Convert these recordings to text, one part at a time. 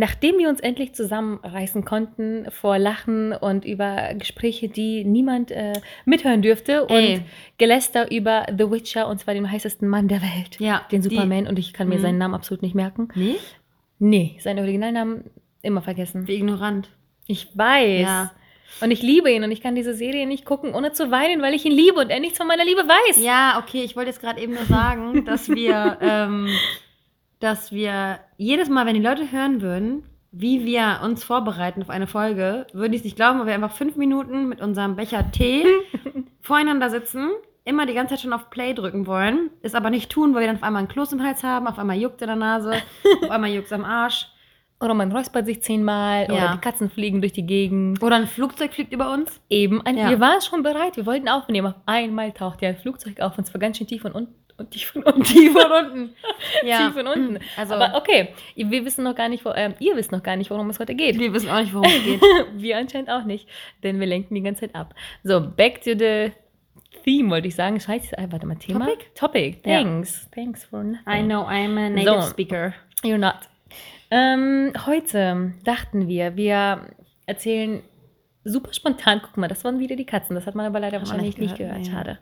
Nachdem wir uns endlich zusammenreißen konnten vor Lachen und über Gespräche, die niemand äh, mithören dürfte Ey. und Geläster über The Witcher und zwar den heißesten Mann der Welt, Ja, den die- Superman und ich kann mir Mhm. seinen Namen absolut nicht merken. Nee? Nee, seinen Originalnamen immer vergessen. Wie ignorant. Ich weiß. Ja. Und ich liebe ihn und ich kann diese Serie nicht gucken, ohne zu weinen, weil ich ihn liebe und er nichts von meiner Liebe weiß. Ja, okay, ich wollte jetzt gerade eben nur sagen, dass wir, ähm, dass wir jedes Mal, wenn die Leute hören würden, wie wir uns vorbereiten auf eine Folge, würden die es nicht glauben, weil wir einfach fünf Minuten mit unserem Becher Tee voreinander sitzen, immer die ganze Zeit schon auf Play drücken wollen, es aber nicht tun, weil wir dann auf einmal einen Kloß im Hals haben, auf einmal juckt in der Nase, auf einmal juckt am Arsch. Oder man räuspert sich zehnmal oder Ja. die Katzen fliegen durch die Gegend. Oder ein Flugzeug fliegt über uns. Eben, ein, Ja. wir waren schon bereit, wir wollten aufnehmen. Auf einmal taucht ja ein Flugzeug auf und zwar ganz schön tief von unten. Und tief von unten. Tief von unten. Tief von unten. Also- Aber okay, wir wissen noch gar nicht, wo, ähm, ihr wisst noch gar nicht, worum es heute geht. Wir wissen auch nicht, worum es geht. wir anscheinend auch nicht, denn wir lenken die ganze Zeit ab. So, back to the theme, wollte ich sagen. Scheiße, äh, warte mal, Thema? Topic? Topic, Ja. thanks. Thanks for nothing. I know I'm a native So. speaker. You're not. Ähm, heute dachten wir, wir erzählen super spontan. Guck mal, das waren wieder die Katzen. Das hat man aber leider Hat man wahrscheinlich nicht nicht gehört, gehört. nee.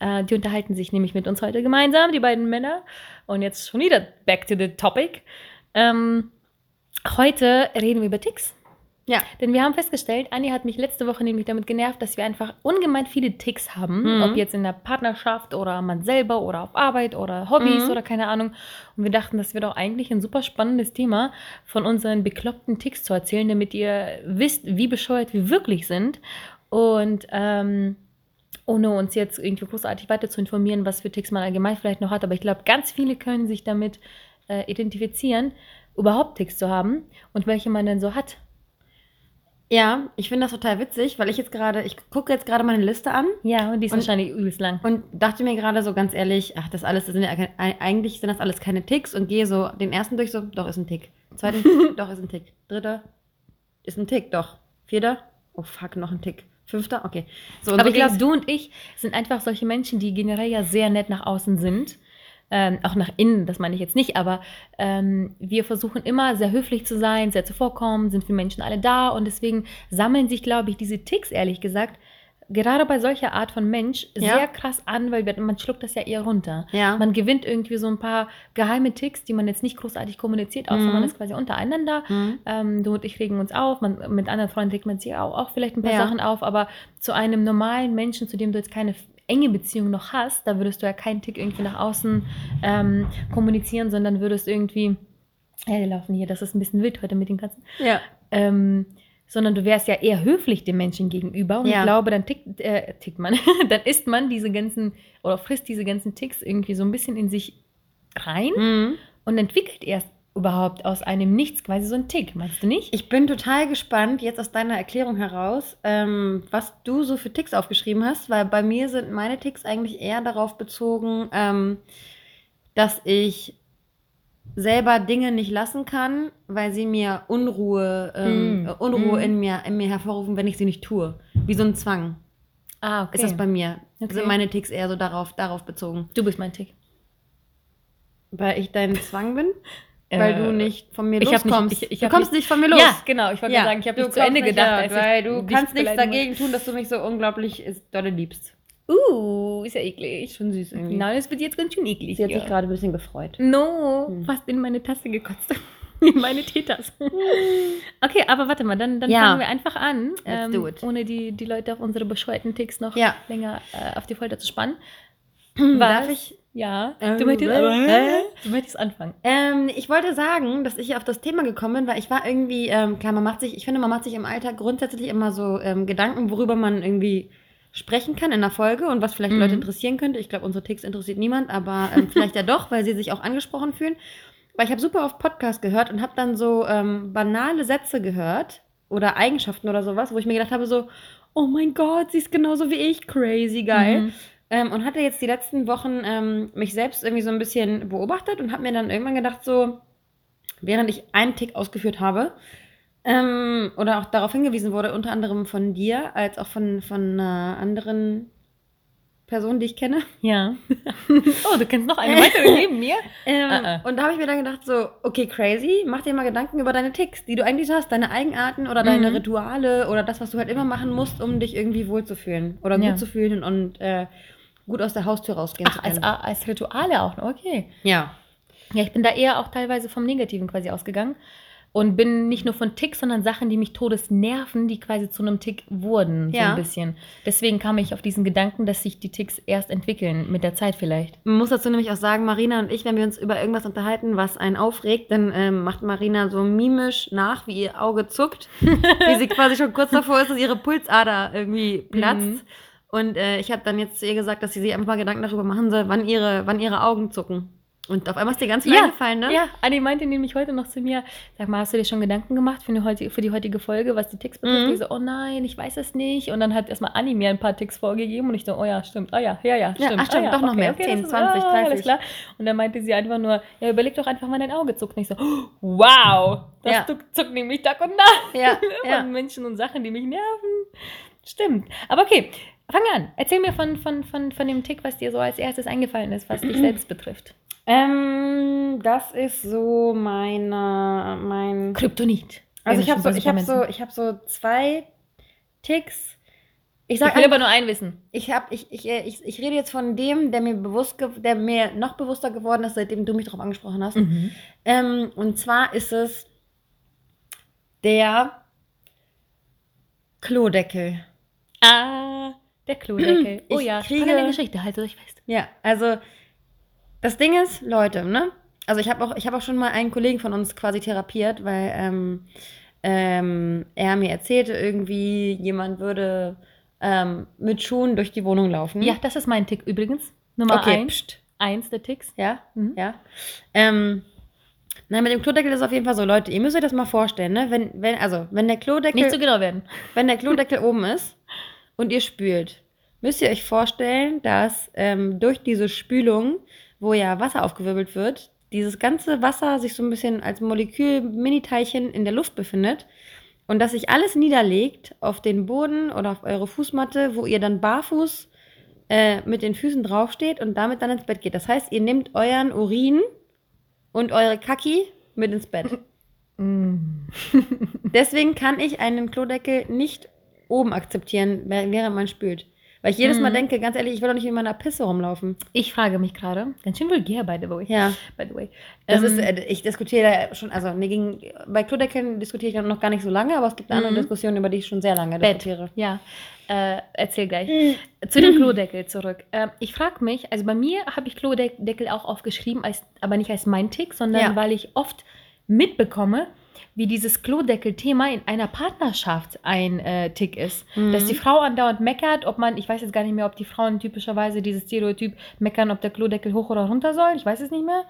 Schade. Äh, die unterhalten sich nämlich mit uns heute gemeinsam, die beiden Männer. Und jetzt schon wieder back to the topic. Ähm, heute reden wir über Ticks. Ja. Denn wir haben festgestellt, Anni hat mich letzte Woche nämlich damit genervt, dass wir einfach ungemein viele Ticks haben. Mhm. Ob jetzt in der Partnerschaft oder man selber oder auf Arbeit oder Hobbys Mhm. oder keine Ahnung. Und wir dachten, das wäre doch eigentlich ein super spannendes Thema, von unseren bekloppten Ticks zu erzählen, damit ihr wisst, wie bescheuert wir wirklich sind. Und ähm, ohne uns jetzt irgendwie großartig weiter zu informieren, was für Ticks man allgemein vielleicht noch hat. Aber ich glaube, ganz viele können sich damit äh, identifizieren, überhaupt Ticks zu haben und welche man denn so hat. Ja, ich finde das total witzig, weil ich jetzt gerade, ich gucke jetzt gerade meine Liste an Ja, und die ist Und- wahrscheinlich übelst lang. und dachte mir gerade so ganz ehrlich, ach, das alles, das sind ja, eigentlich sind das alles keine Ticks und gehe so den ersten durch, so, doch, ist ein Tick. Zweiten, doch, ist ein Tick. Dritter, ist ein Tick, doch. Vierter, oh fuck, noch ein Tick. Fünfter, okay. So, Aber so ich glaube, du und ich sind einfach solche Menschen, die generell ja sehr nett nach außen sind. Ähm, auch nach innen, das meine ich jetzt nicht, aber ähm, wir versuchen immer sehr höflich zu sein, sehr zuvorkommen, sind für Menschen alle da und deswegen sammeln sich, glaube ich, diese Ticks, ehrlich gesagt, gerade bei solcher Art von Mensch Ja. sehr krass an, weil man schluckt das ja eher runter. Ja. Man gewinnt irgendwie so ein paar geheime Ticks, die man jetzt nicht großartig kommuniziert, außer Mhm. man ist quasi untereinander. Mhm. Ähm, du und ich regen uns auf, man, mit anderen Freunden regt man sich auch, auch vielleicht ein paar Ja. Sachen auf, aber zu einem normalen Menschen, zu dem du jetzt keine enge Beziehung noch hast, da würdest du ja keinen Tick irgendwie nach außen ähm, kommunizieren, sondern würdest irgendwie, ja, die laufen hier, das ist ein bisschen wild heute mit den Katzen, Ja. ähm, sondern du wärst ja eher höflich dem Menschen gegenüber und Ja. ich glaube, dann tickt, äh, tickt man, dann isst man diese ganzen oder frisst diese ganzen Ticks irgendwie so ein bisschen in sich rein Mhm. und entwickelt erst überhaupt aus einem Nichts quasi so ein Tick, meinst du nicht? Ich bin total gespannt, jetzt aus deiner Erklärung heraus, ähm, was du so für Ticks aufgeschrieben hast, weil bei mir sind meine Ticks eigentlich eher darauf bezogen, ähm, dass ich selber Dinge nicht lassen kann, weil sie mir Unruhe, ähm, Mm, Unruhe mm. in, mir, in mir hervorrufen, wenn ich sie nicht tue. Wie so ein Zwang Ah, okay. ist das bei mir. Okay. Sind meine Ticks eher so darauf, darauf bezogen. du bist mein Tick. Weil ich dein Zwang bin? Weil Äh, du nicht von mir hab nicht- loskommst. ich- ich du kommst nicht- nicht von mir los. Ja, genau. Ich wollte Ja, sagen, ich habe nicht zu Ende nicht gedacht. ich weil du kannst nichts dagegen tun, dass du mich so unglaublich dolle liebst. Uh, ist ja eklig. Schon süß irgendwie. Nein, das wird jetzt ganz schön eklig. Sie hat sich gerade ein bisschen gefreut. No, Hm. fast in meine Tasse gekotzt. in meine Teetasse. okay, aber warte mal, dann, dann Ja. fangen wir einfach an, ähm, Let's do it. ohne die, die Leute auf unsere bescheuerten Ticks noch Ja. länger äh, auf die Folter zu spannen. Darf ich? Ja. Ähm, du, möchtest, äh? du möchtest anfangen. Ähm, ich wollte sagen, dass ich auf das Thema gekommen bin, weil ich war irgendwie, ähm, klar, man macht sich, ich finde, man macht sich im Alltag grundsätzlich immer so ähm, Gedanken, worüber man irgendwie sprechen kann in der Folge und was vielleicht Mhm. Leute interessieren könnte. Ich glaube, unsere Ticks interessiert niemand, aber ähm, vielleicht ja doch, weil sie sich auch angesprochen fühlen. Weil ich habe super oft Podcast gehört und habe dann so ähm, banale Sätze gehört, oder Eigenschaften oder sowas, wo ich mir gedacht habe, so, oh mein Gott, sie ist genauso wie ich, crazy geil. Mhm. Ähm, und hatte jetzt die letzten Wochen ähm, mich selbst irgendwie so ein bisschen beobachtet und habe mir dann irgendwann gedacht, so, während ich einen Tick ausgeführt habe, ähm, oder auch darauf hingewiesen wurde, unter anderem von dir, als auch von, von einer anderen Person, die ich kenne. Ja. oh, du kennst noch eine weitere neben mir? Ähm, Ah, ah. Und da habe ich mir dann gedacht, so, okay, crazy, mach dir mal Gedanken über deine Ticks, die du eigentlich hast, deine Eigenarten oder deine Mhm. Rituale oder das, was du halt immer machen musst, um dich irgendwie wohlzufühlen oder Ja. gut zu fühlen und äh, gut aus der Haustür rausgehen zu Ach, als, können. als Rituale auch okay. ja. Ja, ich bin da eher auch teilweise vom Negativen quasi ausgegangen. Und bin nicht nur von Ticks, sondern Sachen, die mich todes nerven, die quasi zu einem Tick wurden, so Ja. ein bisschen. Deswegen kam ich auf diesen Gedanken, dass sich die Ticks erst entwickeln, mit der Zeit vielleicht. Man muss dazu nämlich auch sagen, Marina und ich, wenn wir uns über irgendwas unterhalten, was einen aufregt, dann ähm, macht Marina so mimisch nach, wie ihr Auge zuckt, wie sie quasi schon kurz davor ist, dass ihre Pulsader irgendwie platzt. Mhm. Und äh, ich habe dann jetzt zu ihr gesagt, dass sie sich einfach mal Gedanken darüber machen soll, wann ihre, wann ihre Augen zucken. Und auf einmal ist dir ganz viel eingefallen, ne? Ja, Anni meinte nämlich heute noch zu mir, sag mal, hast du dir schon Gedanken gemacht für die heutige, für die heutige Folge, was die Ticks betrifft? Mhm. Ich so, oh nein, ich weiß es nicht. Und dann hat erstmal Anni mir ein paar Ticks vorgegeben und ich so, oh ja, stimmt, oh ja, ja, ja, Ja, stimmt. ach stimmt, ah, ja, doch noch mehr. das 10, ist- 20, ah, 30. Alles klar. Und dann meinte sie einfach nur, ja, überleg doch einfach, wann dein Auge zuckt. Und ich so, wow, das Ja. zuckt, nämlich Tag und Nacht. Ja, ja. Von Menschen und Sachen, die mich nerven. Stimmt. Aber okay, fang an. Erzähl mir von, von, von, von dem Tick, was dir so als erstes eingefallen ist, was dich selbst betrifft. Ähm, das ist so meine, mein. Kryptonit. Also ich habe so, ich habe so, ich habe so zwei Ticks. Ich Ich sag will einfach, aber nur ein wissen. ich habe, ich, ich, äh, ich, ich rede jetzt von dem, der mir bewusst, der mir noch bewusster geworden ist, seitdem du mich darauf angesprochen hast. Mhm. Ähm, und zwar ist es der Klodeckel. Ah, der Klodeckel. Oh Ich ja, kriege- spannende Geschichte, haltet euch fest. Ja, also das Ding ist, Leute, ne? Also ich habe auch, ich habe auch schon mal einen Kollegen von uns quasi therapiert, weil ähm, ähm, er mir erzählte, irgendwie jemand würde ähm, mit Schuhen durch die Wohnung laufen. Ja, das ist mein Tick übrigens. Nummer okay. eins. Eins der Ticks. Ja, Mhm. ja. Ähm, na, mit dem Klodeckel ist es auf jeden Fall so, Leute, ihr müsst euch das mal vorstellen, ne? Wenn, wenn, also, wenn der Klodeckel. Nicht so genau werden. wenn der Klodeckel oben ist und ihr spült, müsst ihr euch vorstellen, dass ähm, durch diese Spülung, wo ja Wasser aufgewirbelt wird, dieses ganze Wasser sich so ein bisschen als Molekül, Mini-Teilchen in der Luft befindet und dass sich alles niederlegt auf den Boden oder auf eure Fußmatte, wo ihr dann barfuß äh, mit den Füßen draufsteht und damit dann ins Bett geht. Das heißt, ihr nehmt euren Urin und eure Kaki mit ins Bett. Mm. Deswegen kann ich einen Klodeckel nicht oben akzeptieren, während man spült. Weil ich jedes Mal Mhm. denke, ganz ehrlich, ich will doch nicht in meiner Pisse rumlaufen. Ich frage mich gerade, ganz schön vulgär, by the way. Ja, By the way. das Ähm, ist, äh, ich diskutiere da schon, also mir ging, bei Klodeckeln diskutiere ich noch gar nicht so lange, aber es gibt andere Mhm. Diskussionen, über die ich schon sehr lange Bett. diskutiere. Ja, äh, erzähl gleich. Zu dem Klodeckel zurück. Ähm, ich frage mich, also bei mir habe ich Klodeckel auch aufgeschrieben, als, aber nicht als mein Tick, sondern Ja. weil ich oft mitbekomme, wie dieses Klodeckel-Thema in einer Partnerschaft ein äh, Tick ist. Mhm. Dass die Frau andauernd meckert, ob man, ich weiß jetzt gar nicht mehr, ob die Frauen typischerweise dieses Stereotyp meckern, ob der Klodeckel hoch oder runter soll. Ich weiß es nicht mehr.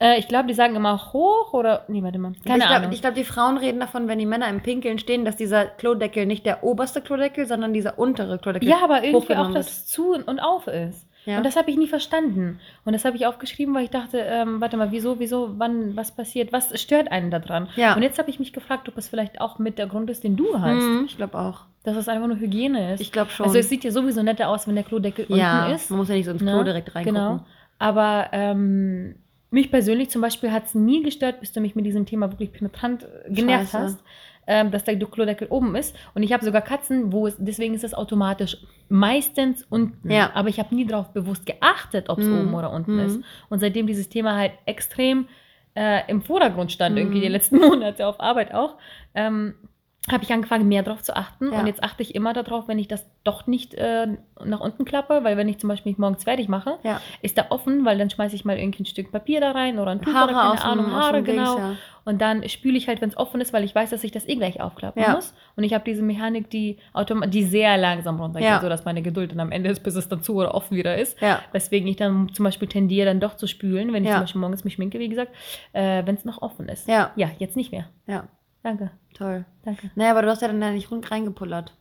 Äh, ich glaube, die sagen immer hoch oder. Nee, warte mal. Keine ich Ahnung. glaube, glaub, die Frauen reden davon, wenn die Männer im Pinkeln stehen, dass dieser Klodeckel nicht der oberste Klodeckel, sondern dieser untere Klodeckel Ja, aber irgendwie auch, dass es zu und auf ist. Ja. Und das habe ich nie verstanden. Und das habe ich aufgeschrieben, weil ich dachte, ähm, warte mal, wieso, wieso, wann, was passiert, was stört einen daran? Ja. Und jetzt habe ich mich gefragt, ob es vielleicht auch mit der Grund ist, den du hast. Mhm, ich glaube auch. Dass es einfach nur Hygiene ist. Ich glaube schon. also es sieht ja sowieso netter aus, wenn der Klodeckel ja, unten ist. man muss ja nicht so ins ne? Klo direkt reingucken. Genau. Aber ähm, mich persönlich zum Beispiel hat es nie gestört, bis du mich mit diesem Thema wirklich penetrant äh, genervt Scheiße. hast, ähm, dass der Klodeckel oben ist. Und ich habe sogar Katzen, wo es, deswegen ist es automatisch meistens unten. Ja. Aber ich habe nie darauf bewusst geachtet, ob es Mhm. oben oder unten Mhm. ist. Und seitdem dieses Thema halt extrem äh, im Vordergrund stand, Mhm. irgendwie die letzten Monate auf Arbeit auch, ähm, habe ich angefangen, mehr darauf zu achten. Ja. Und jetzt achte ich immer darauf, wenn ich das doch nicht äh, nach unten klappe, weil wenn ich zum Beispiel mich morgens fertig mache, Ja. ist da offen, weil dann schmeiße ich mal irgendwie ein Stück Papier da rein oder ein Tuch Haare oder keine aus dem- Ahnung, Haare, dem Dings, genau. ja. Und dann spüle ich halt, wenn es offen ist, weil ich weiß, dass ich das eh gleich aufklappen muss. Und ich habe diese Mechanik, die, die sehr langsam runtergeht, Ja. sodass meine Geduld dann am Ende ist, bis es dann zu oder offen wieder ist. Ja. Weswegen ich dann zum Beispiel tendiere, dann doch zu spülen, wenn ich zum Beispiel morgens mich schminke, wie gesagt, äh, wenn es noch offen ist. Ja. Ja, jetzt nicht mehr. Ja. Danke, Toll. danke. Naja, aber du hast ja dann da nicht rund reingepullert.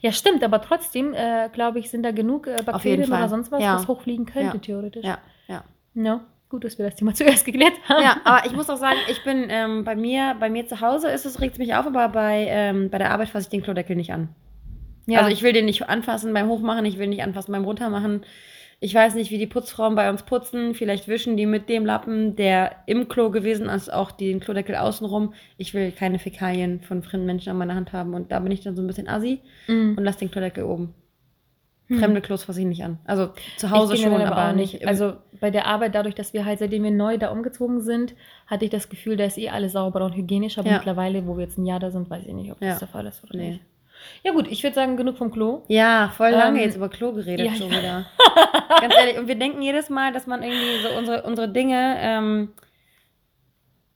Ja, stimmt, aber trotzdem, äh, glaube ich, sind da genug äh, Bakterien oder sonst was, Ja. was hochfliegen könnte, Ja. theoretisch. Ja, ja. No. Gut, dass wir das Thema zuerst geklärt haben. Ja, aber ich muss auch sagen, ich bin ähm, bei mir, bei mir zu Hause ist es, regt es mich auf, aber bei, ähm, bei der Arbeit fasse ich den Klodeckel nicht an. Ja. Also ich will den nicht anfassen beim Hochmachen, ich will nicht anfassen beim Runtermachen. Ich weiß nicht, wie die Putzfrauen bei uns putzen. Vielleicht wischen die mit dem Lappen, der im Klo gewesen ist, auch den Klodeckel außenrum. Ich will keine Fäkalien von fremden Menschen an meiner Hand haben. Und da bin ich dann so ein bisschen assi Mhm. und lasse den Klodeckel oben. Hm. Fremde Klos fasse ich nicht an. Also zu Hause schon, aber, auch nicht. Also bei der Arbeit, dadurch, dass wir halt seitdem wir neu da umgezogen sind, hatte ich das Gefühl, da ist eh alles sauber und hygienisch. Aber Ja. mittlerweile, wo wir jetzt ein Jahr da sind, weiß ich nicht, ob das Ja. der Fall ist oder Nee. nicht. Ja gut, ich würde sagen, genug vom Klo. Ja, voll lange Ähm, jetzt über Klo geredet ja, schon wieder. Ganz ehrlich, und wir denken jedes Mal, dass man irgendwie so unsere, unsere Dinge ähm,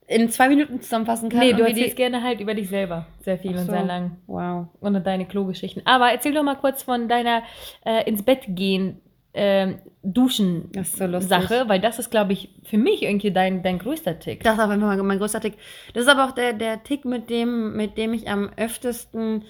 in zwei Minuten zusammenfassen kann. Nee, du erzählst gerne halt über dich selber sehr viel Ach und so. sehr lang. Wow. Und deine Klogeschichten. Aber erzähl doch mal kurz von deiner äh, ins Bett gehen, ähm, Duschen so. Sache, weil das ist, glaube ich, für mich irgendwie dein, dein größter Tick. Das ist auf jeden Fall mein größter Tick. Das ist aber auch der, der Tick, mit dem, mit dem ich am öftesten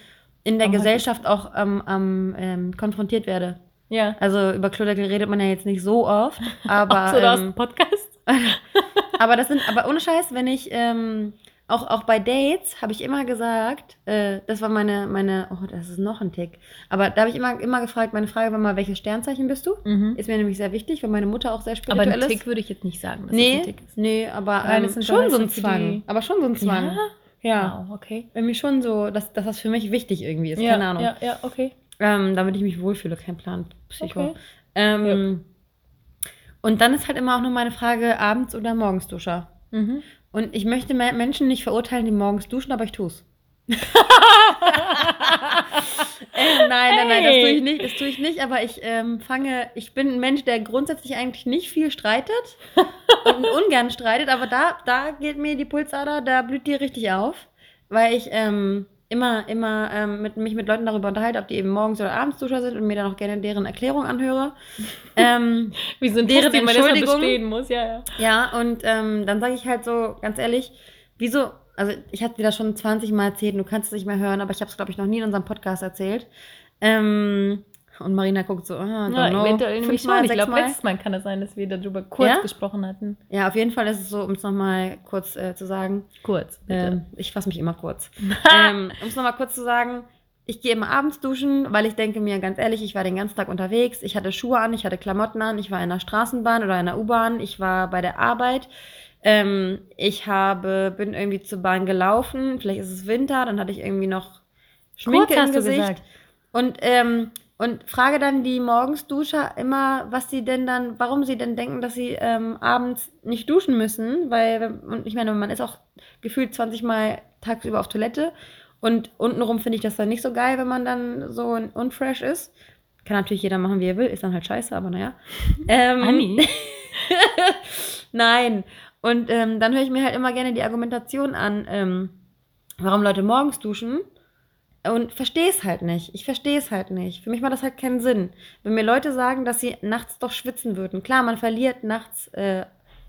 in der Am Gesellschaft auch am, ähm, konfrontiert werde. Ja. Also über Klodeckel redet man ja jetzt nicht so oft, aber, Ach so, du hast ähm, einen Podcast? aber das sind, aber ohne Scheiß, wenn ich ähm, auch, auch bei Dates habe ich immer gesagt, äh, das war meine, meine, oh, das ist noch ein Tick. Aber da habe ich immer, immer gefragt, meine Frage war mal, welches Sternzeichen bist du? Mhm. Ist mir nämlich sehr wichtig, weil meine Mutter auch sehr Aber spirituell ein ist. Tick würde ich jetzt nicht sagen, dass das nee, ein Tick ist. nee, aber ähm, schon so ein Zwang. die- Aber schon so ein Zwang. Ja? Ja. Wow, okay. Irgendwie schon so, dass, dass das für mich wichtig irgendwie ist. ja, Keine Ahnung. Ja, ja, okay. Ähm, damit ich mich wohlfühle, kein Plan. Psycho. Okay. Ähm, Und dann ist halt immer auch noch meine Frage, abends oder morgens Duscher. Mhm. Und ich möchte me- Menschen nicht verurteilen, die morgens duschen, aber ich tu's. äh, nein, nein, nein, das tue ich nicht, das tue ich nicht, aber ich ähm, fange, ich bin ein Mensch, der grundsätzlich eigentlich nicht viel streitet und ungern streitet, aber da, da geht mir die Pulsader, da blüht die richtig auf, weil ich ähm, immer, immer ähm, mit, mich mit Leuten darüber unterhalte, ob die eben morgens oder abends Duscher sind und mir dann auch gerne deren Erklärung anhöre. Ähm, Wie so ein Deren Test, den man bestehen muss, ja, ja. ja, und ähm, dann sage ich halt so, ganz ehrlich, wieso, also ich hatte dir das schon 20 Mal erzählt, du kannst es nicht mehr hören, aber ich habe es, glaube ich, noch nie in unserem Podcast erzählt. Ähm, und Marina guckt so, ah, Ja, know, eventuell nämlich schon. Ich glaube, letztes Mal kann es sein, dass wir darüber kurz Ja? gesprochen hatten. Ja, auf jeden Fall ist es so, um es nochmal kurz äh, zu sagen, Kurz, bitte. ähm, ich fasse mich immer kurz. ähm, um es nochmal kurz zu sagen, ich gehe immer abends duschen, weil ich denke mir ganz ehrlich, ich war den ganzen Tag unterwegs, ich hatte Schuhe an, ich hatte Klamotten an, ich war in der Straßenbahn oder in der U-Bahn, ich war bei der Arbeit, ähm, ich habe, bin irgendwie zur Bahn gelaufen, vielleicht ist es Winter, dann hatte ich irgendwie noch Schminke Kurz im Gesicht. Und, ähm, und frage dann die Morgensduscher immer, was sie denn dann, warum sie denn denken, dass sie ähm, abends nicht duschen müssen, weil, und ich meine, man ist auch gefühlt 20 Mal tagsüber auf Toilette und untenrum finde ich das dann nicht so geil, wenn man dann so unfresh ist. Kann natürlich jeder machen, wie er will, ist dann halt scheiße, aber naja. Ähm, Anni? Nein. Und ähm, dann höre ich mir halt immer gerne die Argumentation an, ähm, warum Leute morgens duschen. Und verstehe es halt nicht. Ich verstehe es halt nicht. Für mich macht das halt keinen Sinn. Wenn mir Leute sagen, dass sie nachts doch schwitzen würden. Klar, man verliert nachts, äh,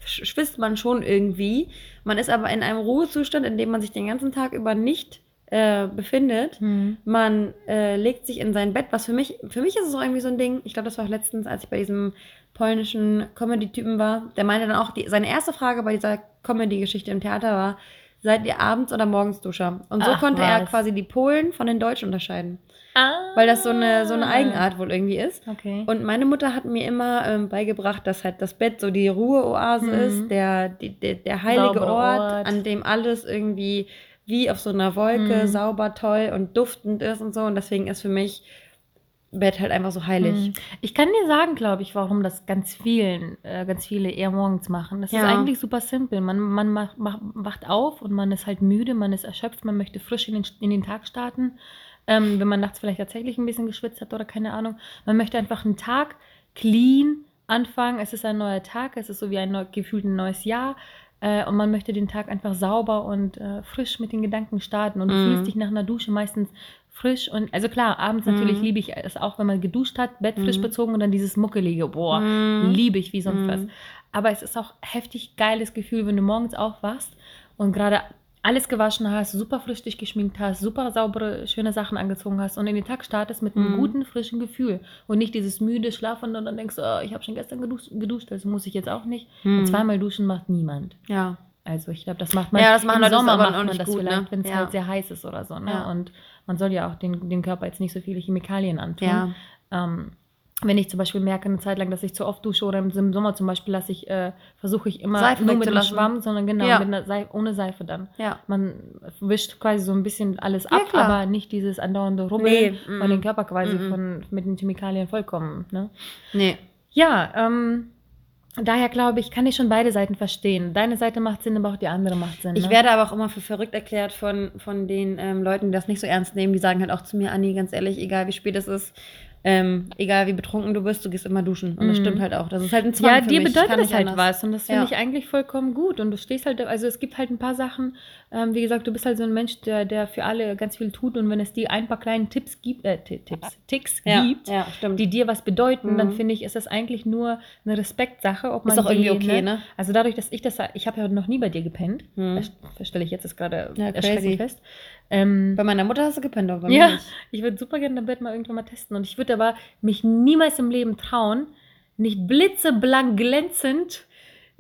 sch- schwitzt man schon irgendwie. Man ist aber in einem Ruhezustand, in dem man sich den ganzen Tag über nicht äh, befindet. Hm. Man äh, legt sich in sein Bett, was für mich, für mich ist es auch irgendwie so ein Ding. Ich glaube, das war auch letztens, als ich bei diesem polnischen Comedy-Typen war. Der meinte dann auch, die, seine erste Frage bei dieser Comedy-Geschichte im Theater war, seid ihr abends oder morgens Duscher? Und so Ach, konnte er was. quasi die Polen von den Deutschen unterscheiden. Ah. Weil das so eine, so eine Eigenart wohl irgendwie ist. Okay. Und meine Mutter hat mir immer ähm, beigebracht, dass halt das Bett so die Ruheoase Mhm. ist, der, die, der, der heilige Ort, Ort. an dem alles irgendwie wie auf so einer Wolke Mhm. sauber, toll und duftend ist und so. Und deswegen ist für mich Bett halt einfach so heilig. Hm. Ich kann dir sagen, glaube ich, warum das ganz vielen, äh, ganz viele eher morgens machen. Das ist Ja. eigentlich super simpel. Man, man macht, macht, wacht auf und man ist halt müde, man ist erschöpft, man möchte frisch in den, in den Tag starten. Ähm, wenn man nachts vielleicht tatsächlich ein bisschen geschwitzt hat oder keine Ahnung. Man möchte einfach einen Tag clean anfangen. Es ist ein neuer Tag, es ist so wie ein neu, gefühlt ein neues Jahr. Äh, und man möchte den Tag einfach sauber und äh, frisch mit den Gedanken starten. Und du Mhm. fühlst dich nach einer Dusche meistens frisch. Und also klar, abends natürlich Mhm. liebe ich es auch, wenn man geduscht hat, Bett frisch Mhm. bezogen und dann dieses Muckelige. Boah, Mhm. liebe ich wie sonst Mhm. was. Aber es ist auch heftig geiles Gefühl, wenn du morgens aufwachst und gerade alles gewaschen hast, super frisch dich geschminkt hast, super saubere, schöne Sachen angezogen hast und in den Tag startest mit einem guten, frischen Gefühl und nicht dieses müde Schlafen und dann denkst du, oh, ich habe schon gestern geduscht, geduscht, also muss ich jetzt auch nicht. Und zweimal duschen macht niemand. Ja. Also ich glaube, das macht man Ja, das machen im Sommer aber macht man das gut, vielleicht, ne? wenn es Ja. halt sehr heiß ist oder so. Ne? Ja. Und man soll ja auch den, dem Körper jetzt nicht so viele Chemikalien antun. Ja. Ähm, wenn ich zum Beispiel merke eine Zeit lang, dass ich zu oft dusche oder im Sommer zum Beispiel lasse ich, äh, versuche ich immer Seife nur mit dem. Schwamm, sondern genau Ja. mit einer Seife, ohne Seife dann. Ja. Man wischt quasi so ein bisschen alles Ja, ab, klar. aber nicht dieses andauernde Rubbeln Nee, und den Körper quasi mm, mm. von, mit den Chemikalien vollkommen. Ne? Nee. Ja, ähm, daher glaube ich, kann ich schon beide Seiten verstehen. Deine Seite macht Sinn, aber auch die andere macht Sinn. Ich ne? werde aber auch immer für verrückt erklärt von, von den ähm, Leuten, die das nicht so ernst nehmen. Die sagen halt auch zu mir, Anni, ganz ehrlich, egal wie spät es ist, ähm, egal wie betrunken du bist, du gehst immer duschen. Und das Mhm. stimmt halt auch. Das ist halt ein Zwang Ja, für dir bedeutet das halt anders. was und das finde Ja. ich eigentlich vollkommen gut. Und du stehst halt, also es gibt halt ein paar Sachen, ähm, wie gesagt, du bist halt so ein Mensch, der, der für alle ganz viel tut und wenn es dir ein paar kleinen Tipps gibt, äh, Ti- Tipps, Ticks Ja, gibt, ja, die dir was bedeuten, dann Mhm. finde ich, ist das eigentlich nur eine Respektsache, ob man Ist auch irgendwie die, okay, ne? Also dadurch, dass ich das, ich habe ja noch nie bei dir gepennt, Mhm. das, stelle ich jetzt gerade erschreckend fest. Ähm, Bei meiner Mutter hast du gepennt, aber bei mir ja, nicht. ich würde super gerne dein Bett mal irgendwann mal testen. Und ich würde aber mich niemals im Leben trauen, nicht blitzeblank glänzend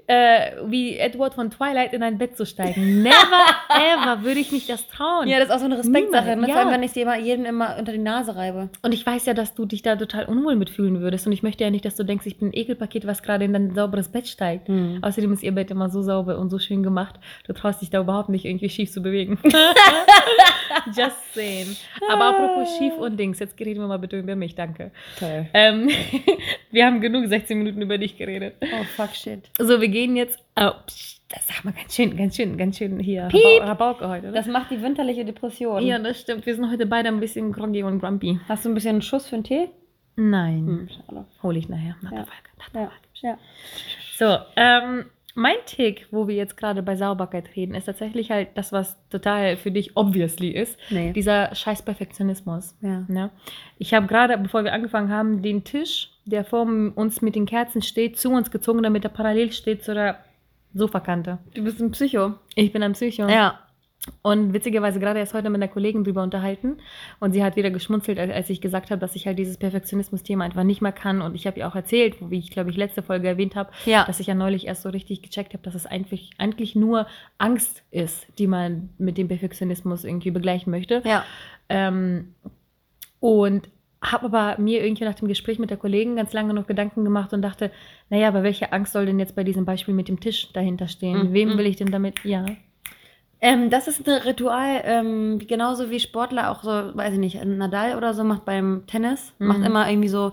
äh, wie Edward von Twilight in ein Bett zu steigen. Never ever würde ich mich das trauen. Ja, das ist auch so eine Respektsache, Niemand, ne? ja. vor allem, wenn ich es jedem immer unter die Nase reibe. Und ich weiß ja, dass du dich da total unwohl mitfühlen würdest. Und ich möchte ja nicht, dass du denkst, ich bin ein Ekelpaket, was gerade in dein sauberes Bett steigt. Mhm. Außerdem ist ihr Bett immer so sauber und so schön gemacht. Du traust dich da überhaupt nicht irgendwie schief zu bewegen. Just saying. Aber apropos schief und Dings, jetzt reden wir mal bitte über mich, danke. Toll. Ähm, wir haben genug 16 Minuten über dich geredet. Oh, fuck shit. So, wir gehen jetzt. Oh, psch, das sag mal ganz schön, ganz schön, ganz schön hier. Piep. Rabau- Rabauke heute, oder? Das macht die winterliche Depression. ja, das stimmt. Wir sind heute beide ein bisschen groggy und grumpy. Hast du ein bisschen einen Schuss für einen Tee? Nein. Hm. Hole ich nachher. Nach Ja. der Folge. Nach der Ja. ja. So, ähm, mein Tick, wo wir jetzt gerade bei Sauberkeit reden, ist tatsächlich halt das, was total für dich obviously ist. Nee. Dieser scheiß Perfektionismus. Ja. Ne? Ich habe gerade, bevor wir angefangen haben, den Tisch, der vor uns mit den Kerzen steht, zu uns gezogen, damit er parallel steht zu der Sofakante. Du bist ein Psycho. Ich bin ein Psycho. Ja. Und witzigerweise gerade erst heute mit einer Kollegin drüber unterhalten und sie hat wieder geschmunzelt, als, ich gesagt habe, dass ich halt dieses Perfektionismus-Thema einfach nicht mehr kann. Und ich habe ihr auch erzählt, wie ich glaube ich letzte Folge erwähnt habe, Ja. dass ich ja neulich erst so richtig gecheckt habe, dass es eigentlich, eigentlich nur Angst ist, die man mit dem Perfektionismus irgendwie begleichen möchte. Ja. Ähm, und habe aber mir irgendwie nach dem Gespräch mit der Kollegin ganz lange noch Gedanken gemacht und dachte, naja, aber welche Angst soll denn jetzt bei diesem Beispiel mit dem Tisch dahinter stehen? Mhm. Wem will ich denn damit, ja. Ähm, das ist ein Ritual, ähm, genauso wie Sportler auch so, weiß ich nicht, Nadal oder so macht beim Tennis, Mhm. macht immer irgendwie so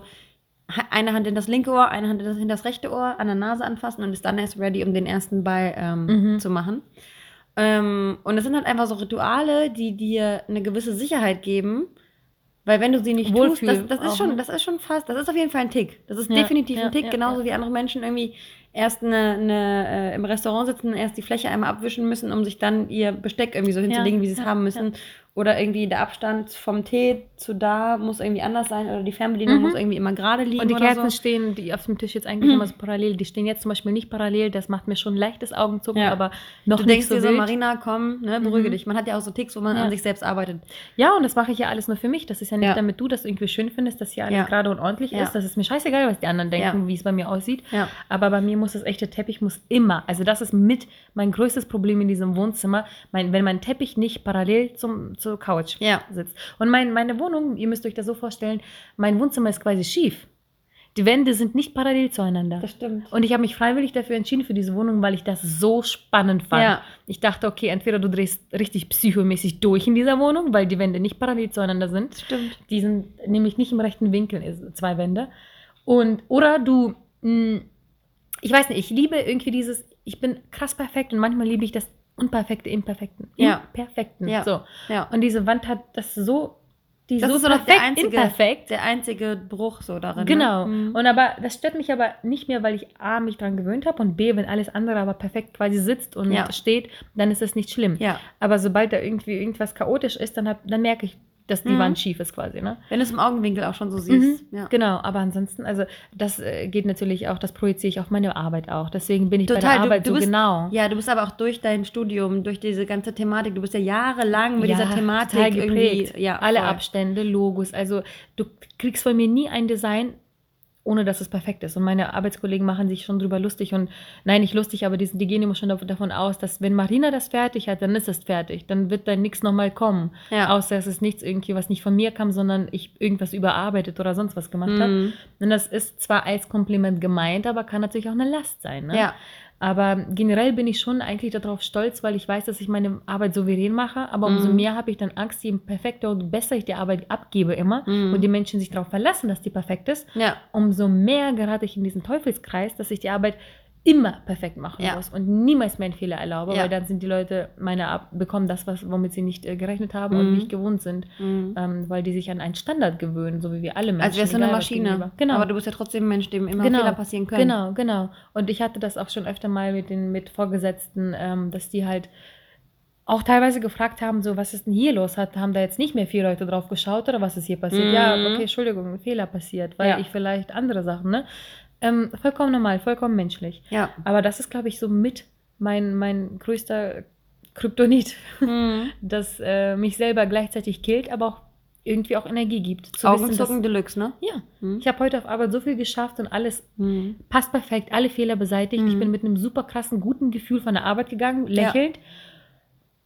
eine Hand in das linke Ohr, eine Hand in das, in das rechte Ohr, an der Nase anfassen und ist dann erst ready, um den ersten Ball ähm, Mhm. zu machen. Ähm, und es sind halt einfach so Rituale, die dir eine gewisse Sicherheit geben, weil wenn du sie nicht Wohlfühl tust, das, das ist schon, ne? das ist schon fast, das ist auf jeden Fall ein Tick. Das ist Ja, definitiv ja, ein Tick, ja, genauso wie andere Menschen irgendwie erst eine, eine, äh, im Restaurant sitzen, erst die Fläche einmal abwischen müssen, um sich dann ihr Besteck irgendwie so hinzulegen, wie sie es ja, haben müssen. Oder irgendwie der Abstand vom Tee zu da muss irgendwie anders sein oder die Fernbedienung Mhm. muss irgendwie immer gerade liegen Und die Kerzen so. stehen, die auf dem Tisch jetzt eigentlich immer so parallel, die stehen jetzt zum Beispiel nicht parallel, das macht mir schon leichtes Augenzucken, Ja. aber noch Du nicht denkst so dir so. Marina, komm, ne, beruhige Mhm. dich. Man hat ja auch so Ticks, wo man Ja. an sich selbst arbeitet. Ja, und das mache ich ja alles nur für mich. Das ist ja nicht, Ja. damit du das irgendwie schön findest, dass hier alles gerade und ordentlich ist. Das ist mir scheißegal, was die anderen denken, wie es bei mir aussieht. Aber bei mir muss das echte Teppich muss immer, also das ist mit mein größtes Problem in diesem Wohnzimmer, mein, wenn mein Teppich nicht parallel zum, zur Couch Ja. sitzt. Und mein, meine Wohnung, ihr müsst euch das so vorstellen, mein Wohnzimmer ist quasi schief. Die Wände sind nicht parallel zueinander. Das stimmt. Und ich habe mich freiwillig dafür entschieden für diese Wohnung, weil ich das so spannend fand. Ja. Ich dachte, okay, entweder du drehst richtig psychomäßig durch in dieser Wohnung, weil die Wände nicht parallel zueinander sind. Stimmt. Die sind nämlich nicht im rechten Winkel, zwei Wände. Und, oder du, mh, ich weiß nicht, ich liebe irgendwie dieses, ich bin krass perfekt und manchmal liebe ich das Unperfekte im Perfekten. Im Ja. Perfekten. Ja. So. Ja. Und diese Wand hat das so, die Das so ist perfekt, der einzige, imperfekt. der einzige Bruch so darin. Genau. Ne? Mhm. Und aber das stört mich aber nicht mehr, weil ich A, mich dran gewöhnt habe und B, wenn alles andere aber perfekt quasi sitzt und Ja. steht, dann ist das nicht schlimm. Ja. Aber sobald da irgendwie irgendwas chaotisch ist, dann, hab, dann merke ich, dass die Mhm. Wand schief ist quasi, ne? Wenn du es im Augenwinkel auch schon so siehst. Ja. Genau, aber ansonsten, also das äh, geht natürlich auch, das projiziere ich auf meine Arbeit auch. Deswegen bin ich bei Total, der du- Arbeit du so bist- genau. Ja, du bist aber auch durch dein Studium, durch diese ganze Thematik, du bist ja jahrelang mit dieser Thematik geprägt. Ja, Alle. Abstände, Logos. Also du kriegst von mir nie ein Design, ohne dass es perfekt ist. Und meine Arbeitskollegen machen sich schon drüber lustig. Und nein, nicht lustig, aber die, die gehen immer schon dav- davon aus, dass wenn Marina das fertig hat, dann ist es fertig. Dann wird da nichts nochmal kommen. Ja. Außer es ist nichts irgendwie, was nicht von mir kam, sondern ich irgendwas überarbeitet oder sonst was gemacht habe. Mhm. Und das ist zwar als Kompliment gemeint, aber kann natürlich auch eine Last sein. Ne? Ja. Aber generell bin ich schon eigentlich darauf stolz, weil ich weiß, dass ich meine Arbeit souverän mache. Aber umso Mhm. mehr habe ich dann Angst, je perfekter und besser ich die Arbeit abgebe immer Mhm. und die Menschen sich darauf verlassen, dass die perfekt ist, Ja. umso mehr gerate ich in diesen Teufelskreis, dass ich die Arbeit immer perfekt machen Ja. muss und niemals mehr einen Fehler erlaube, Ja. weil dann sind die Leute meine Ab bekommen das, was, womit sie nicht äh, gerechnet haben Mhm. und nicht gewohnt sind, Mhm. ähm, weil die sich an einen Standard gewöhnen, so wie wir alle Menschen. Als wärst du eine Maschine. Genau. Aber du bist ja trotzdem ein Mensch, dem immer Genau, Fehler passieren können. Genau, genau. Und ich hatte das auch schon öfter mal mit den mit Vorgesetzten, ähm, dass die halt auch teilweise gefragt haben, so was ist denn hier los? Hat, haben da jetzt nicht mehr vier Leute drauf geschaut oder was ist hier passiert? Mhm. Ja, okay, Entschuldigung, ein Fehler passiert, weil Ja. ich vielleicht andere Sachen, ne? Ähm, vollkommen normal, vollkommen menschlich. Ja. Aber das ist, glaube ich, so mit mein, mein größter Kryptonit, Mhm. das äh, mich selber gleichzeitig killt, aber auch irgendwie auch Energie gibt. Zu wissen, Augenzucken Deluxe, ne? ja, Mhm. ich habe heute auf Arbeit so viel geschafft und alles Mhm. passt perfekt, alle Fehler beseitigt. Ich Mhm. bin mit einem super krassen, guten Gefühl von der Arbeit gegangen, lächelnd.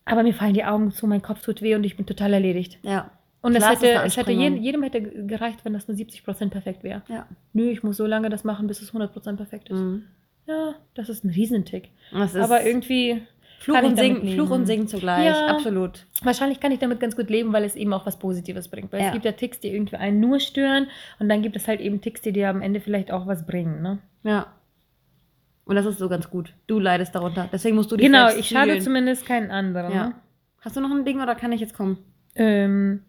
Aber mir fallen die Augen zu, mein Kopf tut weh und ich bin total erledigt. Ja. Und es Klar, es hätte, es hätte jedem, jedem hätte gereicht, wenn das nur 70% perfekt wäre. Ja. Nö, ich muss so lange das machen, bis es 100% perfekt ist. Mhm. Ja, das ist ein Riesentick. Das ist Aber irgendwie, Fluch und, Segen, leben. Fluch und Segen zugleich. Ja. Absolut. wahrscheinlich kann ich damit ganz gut leben, weil es eben auch was Positives bringt. Weil Ja. es gibt ja Ticks, die irgendwie einen nur stören und dann gibt es halt eben Ticks, die dir am Ende vielleicht auch was bringen. Ne? Ja. Und das ist so ganz gut. Du leidest darunter. Deswegen musst du dich Genau, ich schade zumindest keinen anderen. Ja. Ne? Hast du noch ein Ding oder kann ich jetzt kommen? Ähm,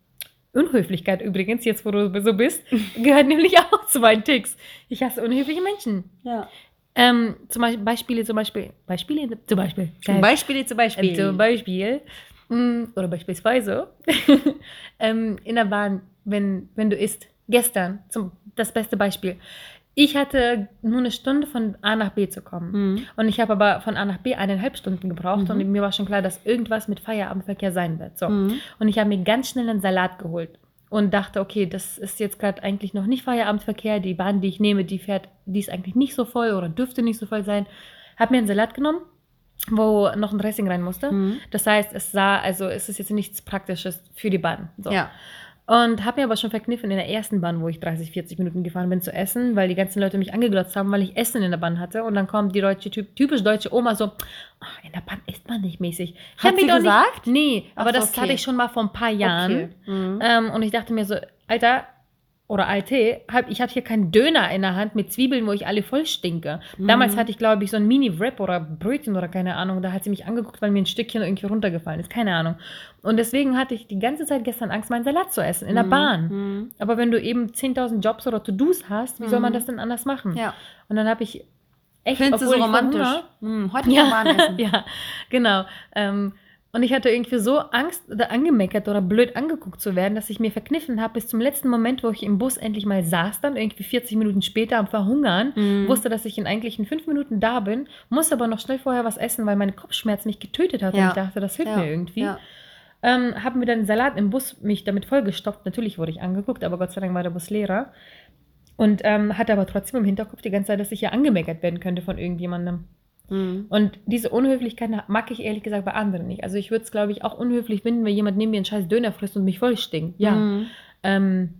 Unhöflichkeit übrigens, jetzt wo du so bist, gehört nämlich auch zu meinen Ticks. Ich hasse unhöfliche Menschen. Ja. Ähm, zum Beispiel, Beispiele, zum Beispiel, Beispiele, zum Beispiel. Zum Beispiel, zum Beispiel. Äh, zum Beispiel, mh, oder beispielsweise, ähm, in der Bahn, wenn, wenn du isst, gestern, zum, das beste Beispiel. Ich hatte nur eine Stunde von A nach B zu kommen. Mhm. Und ich habe aber von A nach B eineinhalb Stunden gebraucht Mhm. und mir war schon klar, dass irgendwas mit Feierabendverkehr sein wird. So. Mhm. Und ich habe mir ganz schnell einen Salat geholt und dachte, okay, das ist jetzt gerade eigentlich noch nicht Feierabendverkehr. Die Bahn, die ich nehme, die fährt, die ist eigentlich nicht so voll oder dürfte nicht so voll sein. Habe mir einen Salat genommen, wo noch ein Dressing rein musste. Mhm. Das heißt, es sah, also es ist jetzt nichts Praktisches für die Bahn. So. Ja. Und habe mir aber schon verkniffen in der ersten Bahn, wo ich 30, 40 Minuten gefahren bin, zu essen, weil die ganzen Leute mich angeglotzt haben, weil ich Essen in der Bahn hatte. Und dann kommt die deutsche, typ, typisch deutsche Oma so, "Ah, in der Bahn isst man nicht mäßig. Ich Hat sie gesagt? Nicht, nee, Ach aber das okay. hatte ich schon mal vor ein paar Jahren. Okay. Mhm. Ähm, und ich dachte mir so, Alter, oder IT, hab, ich habe hier keinen Döner in der Hand mit Zwiebeln, wo ich alle voll stinke. Damals Mhm. hatte ich, glaube ich, so ein Mini-Wrap oder Brötchen oder keine Ahnung. Da hat sie mich angeguckt, weil mir ein Stückchen irgendwie runtergefallen ist. Keine Ahnung. Und deswegen hatte ich die ganze Zeit gestern Angst, meinen Salat zu essen in der Mhm. Bahn. Mhm. Aber wenn du eben 10.000 Jobs oder To-Dos hast, wie soll man Mhm. das denn anders machen? Ja. Und dann habe ich echt, Findest du so romantisch? Hunger- Mhm. Heute ja. Bahn essen. ja, genau. Ähm, und ich hatte irgendwie so Angst oder angemeckert oder blöd angeguckt zu werden, dass ich mir verkniffen habe bis zum letzten Moment, wo ich im Bus endlich mal saß, dann irgendwie 40 Minuten später am Verhungern, Mhm. wusste, dass ich in eigentlich in fünf Minuten da bin, musste aber noch schnell vorher was essen, weil meine Kopfschmerz mich getötet hat Ja. und ich dachte, das hilft Ja. mir irgendwie. Ja. Ähm, habe mir dann Salat im Bus mich damit vollgestopft. Natürlich wurde ich angeguckt, aber Gott sei Dank war der Bus leerer. Und ähm, hatte aber trotzdem im Hinterkopf die ganze Zeit, dass ich ja angemeckert werden könnte von irgendjemandem. Mhm. Und diese Unhöflichkeit mag ich ehrlich gesagt bei anderen nicht. Also ich würde es, glaube ich, auch unhöflich finden, wenn jemand neben mir einen scheiß Döner frisst und mich voll stinkt. Ja. Mhm. Ähm,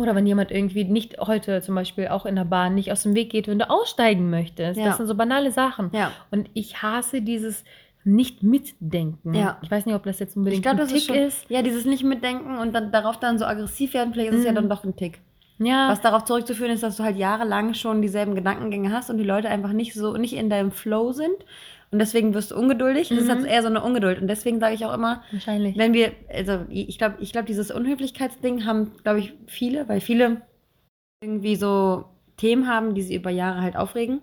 oder wenn jemand irgendwie nicht heute zum Beispiel auch in der Bahn nicht aus dem Weg geht, wenn du aussteigen möchtest. Ja. Das sind so banale Sachen. Ja. Und ich hasse dieses nicht mitdenken. Ja. Ich weiß nicht, ob das jetzt unbedingt Ich glaube, ein das ist Tick schon. ist. Ja, dieses nicht mitdenken und dann darauf dann so aggressiv werden, vielleicht ist es ja Mhm. dann doch ein Tick. Ja. Was darauf zurückzuführen ist, dass du halt jahrelang schon dieselben Gedankengänge hast und die Leute einfach nicht so nicht in deinem Flow sind. Und deswegen wirst du ungeduldig. Das ist Mhm. halt eher so eine Ungeduld. Und deswegen sage ich auch immer, Wahrscheinlich. wenn wir, also ich glaube, ich glaube, dieses Unhöflichkeitsding haben, glaube ich, viele, weil viele irgendwie so Themen haben, die sie über Jahre halt aufregen.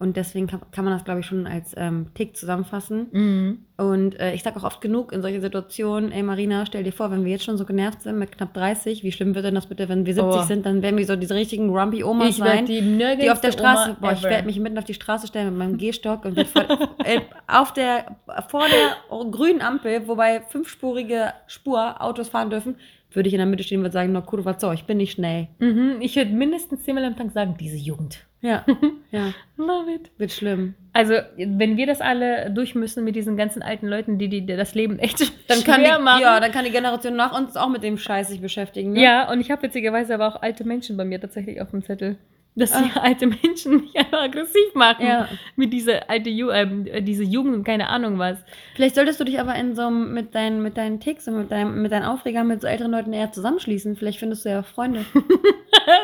Und deswegen kann, kann man das, glaube ich, schon als ähm, Tick zusammenfassen. Mhm. Und äh, ich sage auch oft genug in solchen Situationen, ey Marina, stell dir vor, wenn wir jetzt schon so genervt sind mit knapp 30, wie schlimm wird denn das bitte, wenn wir 70 Oh. sind, dann werden wir so diese richtigen grumpy Omas Ich sein. die Die auf der Straße, boah, ich werde mich mitten auf die Straße stellen mit meinem Gehstock und voll, äh, auf der, vor der grünen Ampel, wobei fünfspurige Spur Autos fahren dürfen, würde ich in der Mitte stehen und würde sagen, na kurwa so, ich bin nicht schnell. Mhm. Ich würde mindestens zehnmal am Tag sagen, diese Jugend. Ja, ja, Love it. wird schlimm. Also, wenn wir das alle durch müssen mit diesen ganzen alten Leuten, die, die, die das Leben echt Dann kann, schwer die, machen. ja, dann kann die Generation nach uns auch mit dem Scheiß sich beschäftigen. Ne? Ja, und ich habe witzigerweise aber auch alte Menschen bei mir tatsächlich auf dem Zettel. Dass die alte Menschen mich einfach aggressiv machen. Ja. Mit dieser alte Ju ähm, äh, diese Jugend und keine Ahnung was. Vielleicht solltest du dich aber in so einem- mit deinen, mit deinen Ticks und mit, deinem, mit deinen Aufregern mit so älteren Leuten eher zusammenschließen. Vielleicht findest du ja Freunde.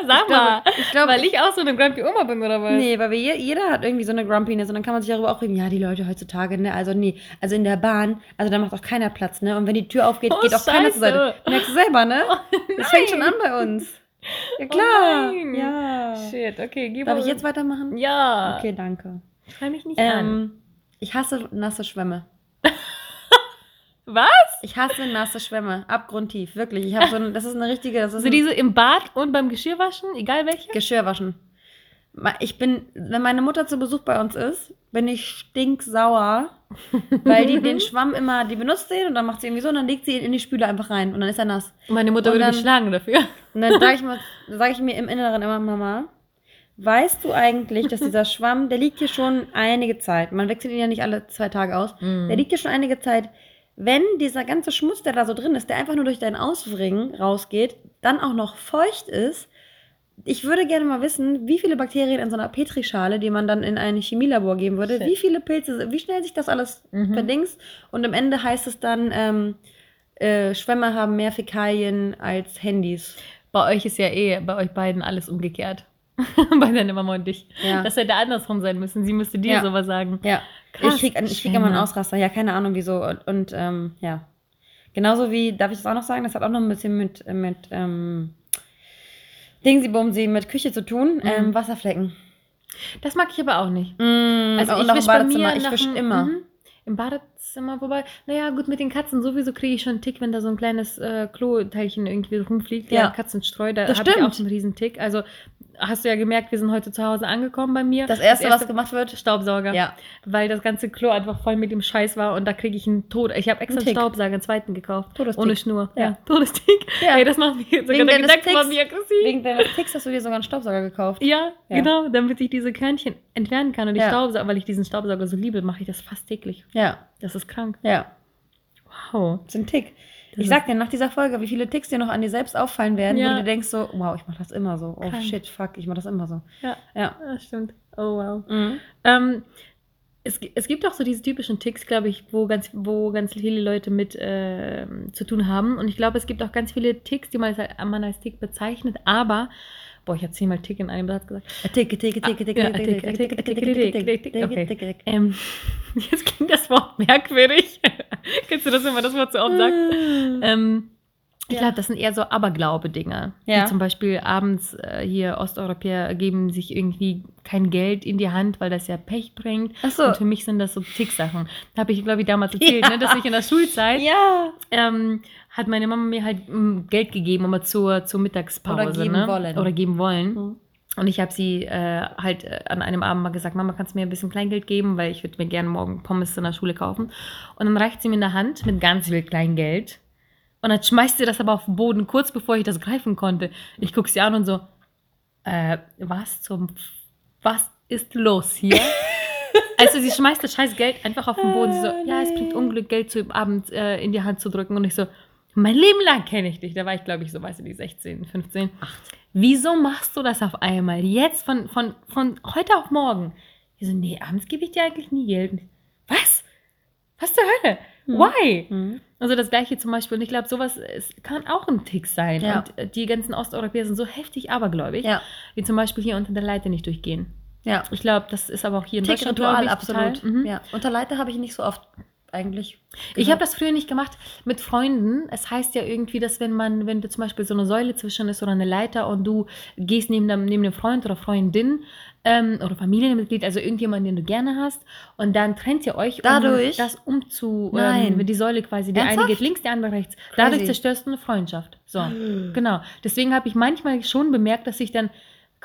Sag glaube- mal. ich glaube- weil ich auch so eine Grumpy Oma bin oder was? Nee, weil wir, je- jeder hat irgendwie so eine Grumpiness und dann kann man sich darüber auch reden, ja, die Leute heutzutage, ne, also nee, also in der Bahn, also da macht auch keiner Platz, ne, und wenn die Tür aufgeht, Oh, geht auch keiner zur Scheiße. Seite. Merkst du selber, ne? das fängt schon an bei uns. Ja, klar. Oh ja. Shit, okay, gib Darf ich jetzt weitermachen? Ja. Okay, danke. Schrei mich nicht an. Ähm, ich hasse nasse Schwämme. Was? Ich hasse nasse Schwämme, abgrundtief, wirklich. Ich habe so ein, das ist eine richtige, das ist Also diese im Bad und beim Geschirrwaschen, egal welche? Geschirrwaschen. Ich bin, wenn meine Mutter zu Besuch bei uns ist, bin ich stinksauer, weil die den Schwamm immer, die benutzt den und dann macht sie irgendwie so und dann legt sie ihn in die Spüle einfach rein und dann ist er nass. Meine Mutter Und würde dann- mich schlagen dafür. Und dann sage ich, mal- sag ich mir im Inneren immer, Mama, weißt du eigentlich, dass dieser Schwamm, der liegt hier schon einige Zeit, man wechselt ihn ja nicht alle zwei Tage aus, Mhm. der liegt hier schon einige Zeit. Wenn dieser ganze Schmutz, der da so drin ist, der einfach nur durch dein Auswringen rausgeht, dann auch noch feucht ist, ich würde gerne mal wissen, wie viele Bakterien in so einer Petrischale, die man dann in ein Chemielabor geben würde, Shit. wie viele Pilze, wie schnell sich das alles Mhm. verdingst. Und am Ende heißt es dann, ähm, äh, Schwämme haben mehr Fäkalien als Handys. Bei euch ist ja eh, bei euch beiden alles umgekehrt. bei deiner Mama und dich. Ja. Das hätte andersrum sein müssen. Sie müsste dir Ja. sowas sagen. Ja, Krass, ich krieg, ich krieg immer einen. Ausraster. Ja, keine Ahnung wieso. Und, und ähm, ja. Genauso wie, darf ich das auch noch sagen, das hat auch noch ein bisschen mit, mit ähm, Dingsy Bumsy, mit Küche zu tun. Ähm, Wasserflecken. Das mag ich aber auch nicht. Mm, Also ich wisch bei Badezimmer. mir Ich wisch immer. Mhm. Im Badezimmer, wobei, naja, gut, mit den Katzen sowieso kriege ich schon einen Tick, wenn da so ein kleines äh, Kloteilchen irgendwie rumfliegt. Ja. Ja, Katzenstreu, da habe ich auch einen riesen Tick. Also hast du ja gemerkt, wir sind heute zu Hause angekommen bei mir. Das erste, was gemacht wird, Staubsauger. ja. Weil das ganze Klo einfach voll mit dem Scheiß war und da kriege ich einen Tod. Ich habe extra Ein einen. Staubsauger, einen zweiten gekauft. Todestick. Ohne Schnur. Ja. Ja, Todestick. Ja. Ey, das macht mich sogar Wegen der Gedanke macht mich aggressiv. Wegen deines Ticks hast du dir sogar einen Staubsauger gekauft. ja, Ja. genau, damit ich diese Körnchen entfernen kann. Und die Ja. Staubsauger, weil ich diesen Staubsauger so liebe, mache ich das fast täglich. Ja, Das ist krank. ja. Wow. Das ist ein Tick. Ich sag dir nach dieser Folge, wie viele Ticks dir noch an dir selbst auffallen werden, wo Ja. du dir denkst so, wow, ich mach das immer so. Oh Krank. shit, fuck, ich mach das immer so. Ja, Ja. das stimmt. Oh wow. Mhm. Ähm, es, es gibt auch so diese typischen Ticks, glaube ich, wo ganz, wo ganz viele Leute mit ähm, zu tun haben. Und ich glaube, es gibt auch ganz viele Ticks, die man als, man als Tick bezeichnet. Aber, boah, ich habe zehnmal Tick in einem Satz gesagt. Ticke, ticke, ticke, ticke, Ja, ticke, tick, ticke, tick, ticke, tick, ticke, tick, ticke, tick, ticke, tick, okay. ticke, ticke. Ähm, jetzt klingt das Wort merkwürdig. Kennst du das, wenn man das Wort so oft sagt? Ähm, ich Ja. glaube, das sind eher so Aberglaube-Dinge. Ja. Wie zum Beispiel abends äh, hier Osteuropäer geben sich irgendwie kein Geld in die Hand, weil das ja Pech bringt. Ach so. Und für mich sind das so Ticksachen. Da habe ich, glaube ich, damals erzählt, Ja. ne, dass ich in der Schulzeit Ja. ähm, hat meine Mama mir halt mm, Geld gegeben, immer zur, zur Mittagspause. Oder geben ne? wollen. Oder geben wollen. Mhm. Und ich habe sie äh, halt äh, an einem Abend mal gesagt, Mama, kannst du mir ein bisschen Kleingeld geben, weil ich würde mir gerne morgen Pommes in der Schule kaufen. Und dann reicht sie mir in der Hand mit ganz viel Kleingeld. Und dann schmeißt sie das aber auf den Boden, kurz bevor ich das greifen konnte. Ich gucke sie an und so, äh, was zum, was ist los hier? also sie schmeißt das scheiß Geld einfach auf den Boden. Sie so, ja, es bringt Unglück, Geld zu Abend äh, in die Hand zu drücken. Und ich so, mein Leben lang kenne ich dich. Da war ich, glaube ich, so, weißt du, die 16, 15. Wieso machst du das auf einmal? Jetzt von, von, von heute auf morgen. Ich so, nee, abends gebe ich dir eigentlich nie Geld. Was? Zur Hölle? Why? Mhm. Also das gleiche zum Beispiel. Und ich glaube, sowas es kann auch ein Tick sein. Ja. Und äh, die ganzen Osteuropäer sind so heftig abergläubig, Ja. wie zum Beispiel hier unter der Leiter nicht durchgehen. Ja. Ich glaube, das ist aber auch hier in Deutschland Tickritual, glaub ich, absolut. Mhm. Ja. Unter Leiter habe ich nicht so oft eigentlich. Ich habe das früher nicht gemacht mit Freunden. Es heißt ja irgendwie, dass wenn man, wenn du zum Beispiel so eine Säule zwischen ist oder eine Leiter und du gehst neben dem, neben dem Freund oder Freundin ähm, oder Familienmitglied, also irgendjemand, den du gerne hast, und dann trennt ihr euch, Dadurch? um das umzu, Nein. ähm, wenn die Säule quasi, die eine geht links, die andere rechts. Dadurch Crazy. zerstörst du eine Freundschaft. So, genau. Deswegen habe ich manchmal schon bemerkt, dass ich dann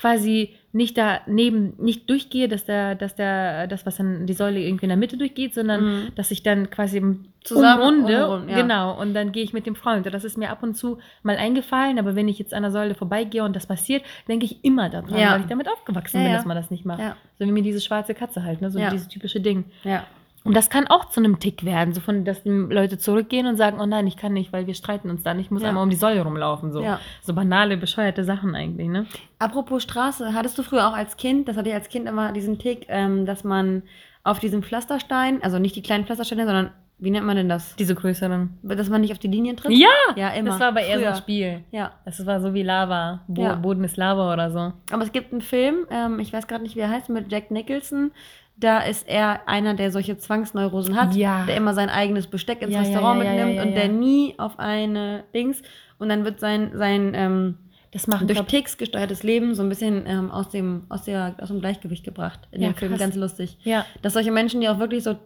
quasi nicht daneben, nicht durchgehe, dass der, dass der, das, was dann die Säule irgendwie in der Mitte durchgeht, sondern Mhm. dass ich dann quasi Zusammen umrunde. umrund, ja. Genau. Und dann gehe ich mit dem Freund. Und Das ist mir ab und zu mal eingefallen, aber wenn ich jetzt an der Säule vorbeigehe und das passiert, denke ich immer daran, Ja. weil ich damit aufgewachsen Ja, bin, dass man das nicht macht. So wie mir diese schwarze Katze halt, ne? So dieses typische Ding. Ja. Und das kann auch zu einem Tick werden, so von, dass Leute zurückgehen und sagen, oh nein, ich kann nicht, weil wir streiten uns dann. Ich muss Ja. einmal um die Säule rumlaufen. So, Ja. so banale, bescheuerte Sachen eigentlich, ne? Apropos Straße, hattest du früher auch als Kind, das hatte ich als Kind immer diesen Tick, ähm, dass man auf diesem Pflasterstein, also nicht die kleinen Pflastersteine, sondern wie nennt man denn das? Diese größeren. Dass man nicht auf die Linien tritt? Ja! Ja, immer. Das war aber eher so Früher. ein Spiel. Ja. Das war so wie Lava. Bo Ja. Boden ist Lava oder so. Aber es gibt einen Film, ähm, ich weiß gerade nicht, wie er heißt, mit Jack Nicholson. Da ist er einer, der solche Zwangsneurosen hat, Ja. der immer sein eigenes Besteck ins Ja, Restaurant ja, mitnimmt und der nie auf eine Dings und dann wird sein, sein ähm, Das machen durch Ticks gesteuertes Leben so ein bisschen ähm, aus, dem, aus, der, aus dem Gleichgewicht gebracht in Ja, dem Film. krass. Ganz lustig. Ja. Dass solche Menschen, die auch wirklich so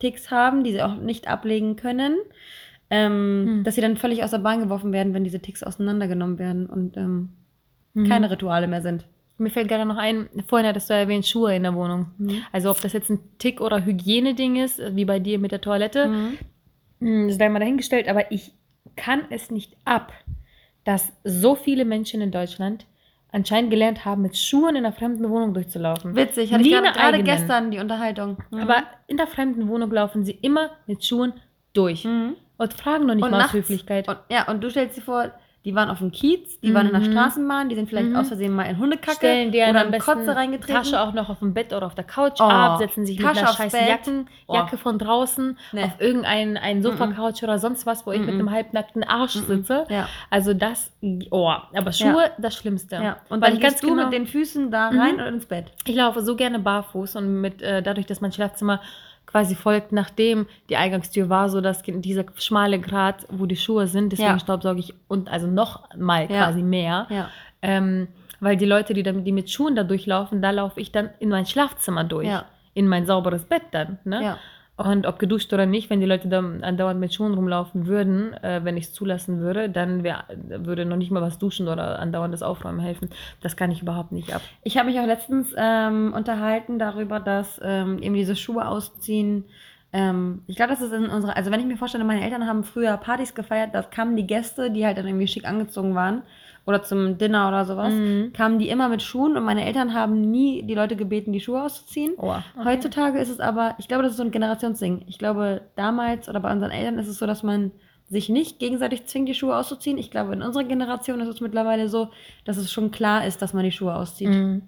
Ticks haben, die sie auch nicht ablegen können, ähm, Hm. dass sie dann völlig aus der Bahn geworfen werden, wenn diese Ticks auseinandergenommen werden und ähm, Mhm. keine Rituale mehr sind. Mir fällt gerade noch ein, vorhin hattest du erwähnt, Schuhe in der Wohnung. Mhm. Also ob das jetzt ein Tick oder Hygieneding ist, wie bei dir mit der Toilette, Mhm. hm, ist da mal dahingestellt, aber ich kann es nicht ab, dass so viele Menschen in Deutschland anscheinend gelernt haben, mit Schuhen in einer fremden Wohnung durchzulaufen. Witzig, hatte Nie ich gerade gerade gestern die Unterhaltung. Mhm. Aber in der fremden Wohnung laufen sie immer mit Schuhen durch Mhm. und fragen noch nicht und mal aus nachts, Höflichkeit. Und, ja, und du stellst dir vor, die waren auf dem Kiez, die waren in der Mhm. Straßenbahn, die sind vielleicht Mhm. aus Versehen mal in Hundekacke Stellen dir oder in Kotze reingetreten. Tasche auch noch auf dem Bett oder auf der Couch Oh, ab, setzen sich Tasche mit einer scheiß. Jacken, Oh. Jacke von draußen Nee. auf irgendein ein Sofa-Couch oder sonst was, wo ich mit Mhm. einem halbnackten Arsch Mhm. sitze. Ja. Also das, oh, aber Schuhe, das Schlimmste. Ja. Und Weil dann ich ganz gehst du genau, mit den Füßen da Mhm. rein oder ins Bett. ich laufe so gerne barfuß und mit äh, dadurch, dass mein Schlafzimmer quasi folgt, nachdem die Eingangstür war, so dass dieser schmale Grat, wo die Schuhe sind, deswegen Ja. staubsauge ich und also noch mal Ja. quasi mehr. Ja. Ähm, weil die Leute, die, dann, die mit Schuhen da durchlaufen, da laufe ich dann in mein Schlafzimmer durch. In mein sauberes Bett dann. Ne? Und ob geduscht oder nicht, wenn die Leute dann andauernd mit Schuhen rumlaufen würden, äh, wenn ich es zulassen würde, dann wär, würde noch nicht mal was duschen oder andauernd das Aufräumen helfen. Das kann ich überhaupt nicht ab. Ich habe mich auch letztens ähm, unterhalten darüber, dass ähm, eben diese Schuhe ausziehen. Ähm, ich glaube, das ist in unserer, also wenn ich mir vorstelle, meine Eltern haben früher Partys gefeiert, da kamen die Gäste, die halt dann irgendwie schick angezogen waren oder zum Dinner oder sowas, Mhm. kamen die immer mit Schuhen und meine Eltern haben nie die Leute gebeten, die Schuhe auszuziehen. Oh, Heutzutage ist es aber, ich glaube, das ist so ein Generationsding. Ich glaube, damals oder bei unseren Eltern ist es so, dass man sich nicht gegenseitig zwingt, die Schuhe auszuziehen. Ich glaube, in unserer Generation ist es mittlerweile so, dass es schon klar ist, dass man die Schuhe auszieht. Mhm.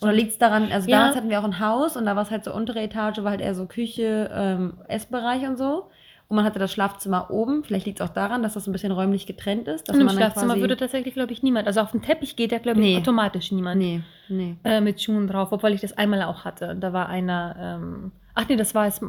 Oder liegt es daran, also Ja. damals hatten wir auch ein Haus und da war es halt so untere Etage, war halt eher so Küche, ähm, Essbereich und so. Und man hatte das Schlafzimmer oben. Vielleicht liegt es auch daran, dass das ein bisschen räumlich getrennt ist. Dass dann Schlafzimmer würde tatsächlich, glaube ich, niemand. Also auf dem Teppich geht ja, glaube ich, Nee. automatisch niemand Nee, nee. äh, mit Schuhen drauf, obwohl ich das einmal auch hatte. Da war einer, ähm, ach nee, das war, als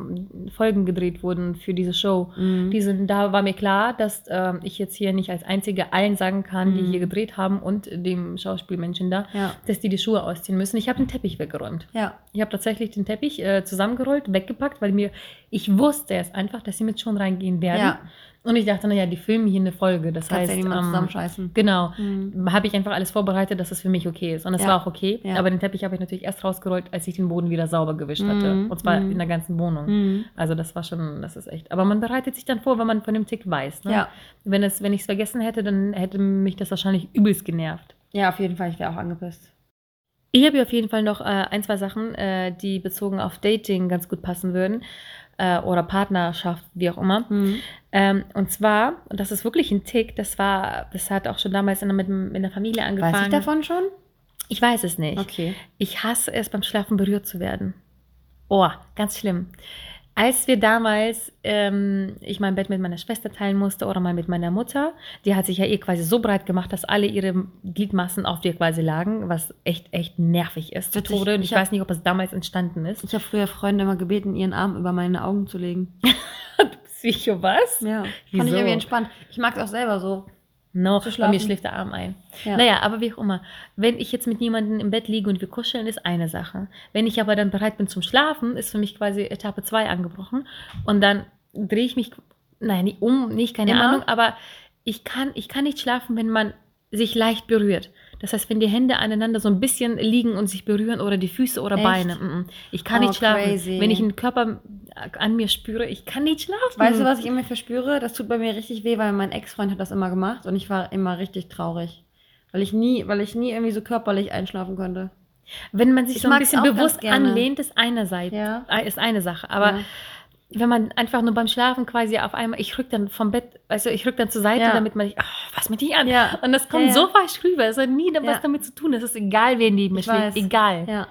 Folgen gedreht wurden für diese Show. Mhm. Die sind, da war mir klar, dass ähm, ich jetzt hier nicht als Einzige allen sagen kann, die Mhm. hier gedreht haben und dem Schauspielmenschen da, Ja. dass die die Schuhe ausziehen müssen. Ich habe den Teppich weggeräumt. Ja. Ich habe tatsächlich den Teppich äh, zusammengerollt, weggepackt, weil mir, ich wusste erst einfach, dass sie mit Schuhen reingehen werden. Ja. Und ich dachte, naja, die filmen hier eine Folge. Das Kannst heißt, ja ähm, zusammenscheißen. genau, Mhm. habe ich einfach alles vorbereitet, dass es für mich okay ist. Und es Ja. war auch okay. Ja. Aber den Teppich habe ich natürlich erst rausgerollt, als ich den Boden wieder sauber gewischt hatte. Mhm. Und zwar Mhm. in der ganzen Wohnung. Mhm. Also das war schon, das ist echt. Aber man bereitet sich dann vor, wenn man von dem Tick weiß. Ne? Ja. Wenn, es, wenn ich es vergessen hätte, dann hätte mich das wahrscheinlich übelst genervt. ja, auf jeden Fall. Ich wäre auch angepisst. Ich habe hier auf jeden Fall noch äh, ein, zwei Sachen, äh, die bezogen auf Dating ganz gut passen würden. Äh, oder Partnerschaft, wie auch immer. Mhm. Ähm, und zwar, und das ist wirklich ein Tick, das war, das hat auch schon damals in, mit, in der Familie angefangen. Weiß ich davon schon? Ich weiß es nicht. Okay. Ich hasse es, beim Schlafen berührt zu werden. Oh, ganz schlimm. Als wir damals, ähm, ich mein Bett mit meiner Schwester teilen musste oder mal mit meiner Mutter, die hat sich ja eh quasi so breit gemacht, dass alle ihre Gliedmassen auf dir quasi lagen, was echt, echt nervig ist zu Tode. Und ich, ich weiß nicht, ob es damals entstanden ist. Ich habe früher Freunde immer gebeten, ihren Arm über meine Augen zu legen. Psycho, was? Ja. Fand ich Wieso? irgendwie entspannt. Ich mag es auch selber so. No, Zu bei mir schläft der Arm ein. Ja. Naja, aber wie auch immer. Wenn ich jetzt mit jemandem im Bett liege und wir kuscheln, ist eine Sache. Wenn ich aber dann bereit bin zum Schlafen, ist für mich quasi Etappe 2 angebrochen. Und dann drehe ich mich, nein, nicht um, nicht, keine Immer? Ahnung, aber ich kann, ich kann nicht schlafen, wenn man sich leicht berührt. Das heißt, wenn die Hände aneinander so ein bisschen liegen und sich berühren oder die Füße oder Echt? Beine. Mm, mm. Ich kann Oh, nicht schlafen. crazy. Wenn ich einen Körper an mir spüre, ich kann nicht schlafen. Weißt du, was ich immer verspüre? Das tut bei mir richtig weh, weil mein Ex-Freund hat das immer gemacht und ich war immer richtig traurig. Weil ich nie, weil ich nie irgendwie so körperlich einschlafen konnte. Wenn man sich Ich so ein bisschen bewusst anlehnt, ist eine Seite, Ja. äh, ist eine Sache. Aber Ja. Wenn man einfach nur beim Schlafen quasi auf einmal, ich rück dann vom Bett, also ich rück dann zur Seite, Ja. damit man nicht, ah, fass mich nicht an. Ja. Und das kommt Ja, so falsch rüber. Es hat nie was damit zu tun. Es ist egal, wer neben mir schläft. weiß. Egal. Ja.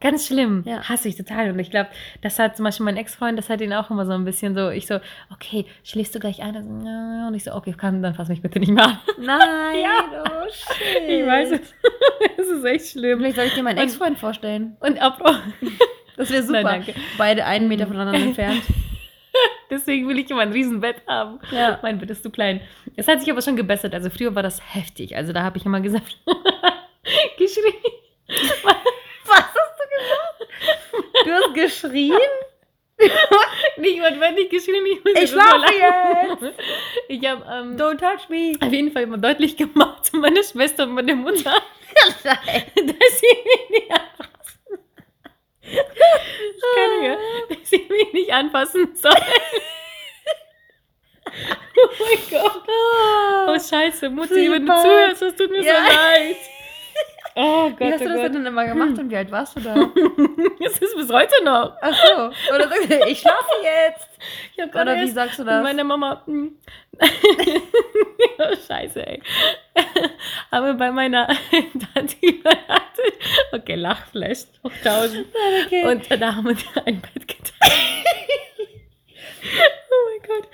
Ganz schlimm. Ja. Hasse ich total. Und ich glaube, das hat zum Beispiel mein Ex-Freund, das hat ihn auch immer so ein bisschen so, ich so, okay, schläfst du gleich ein? Und ich so, okay, kann, dann fass mich bitte nicht mehr an. Nein, Ja. oh shit. Ich weiß es. Es ist echt schlimm. Vielleicht soll ich dir meinen Und- Ex-Freund vorstellen. Und apropos, Das wäre super. Nein, danke. Beide einen Meter voneinander entfernt. Deswegen will ich immer ein Riesenbett haben. Ja. Mein Bett ist zu klein. Es hat sich aber schon gebessert. Also früher war das heftig. Also da habe ich immer gesagt, geschrien. Was hast du gesagt? Du hast geschrien? Nicht notwendig geschrien. Ich, muss Ich jetzt schlafe lachen. Ich habe ähm, Don't touch me. auf jeden Fall immer deutlich gemacht zu meiner Schwester und meiner Mutter, dass sie mich nicht. Ich kann nicht, dass sie mich nicht anfassen sollen. Oh mein Gott. Oh Scheiße, Mutti, wenn du zuhörst, das tut mir Ja. so leid. Oh Gott, Wie hast oh du das Gott. denn immer gemacht und wie alt warst du da? Das ist bis heute noch. Ach so. Oder sagst du, ich schlafe jetzt. Ich Oder wie sagst du das? meiner Mama. hm. oh, Scheiße, ey. Aber bei meiner Tante übernachtet. Okay, Lachflash hoch 1000. Okay. Und da haben wir ein Bett geteilt. oh mein Gott.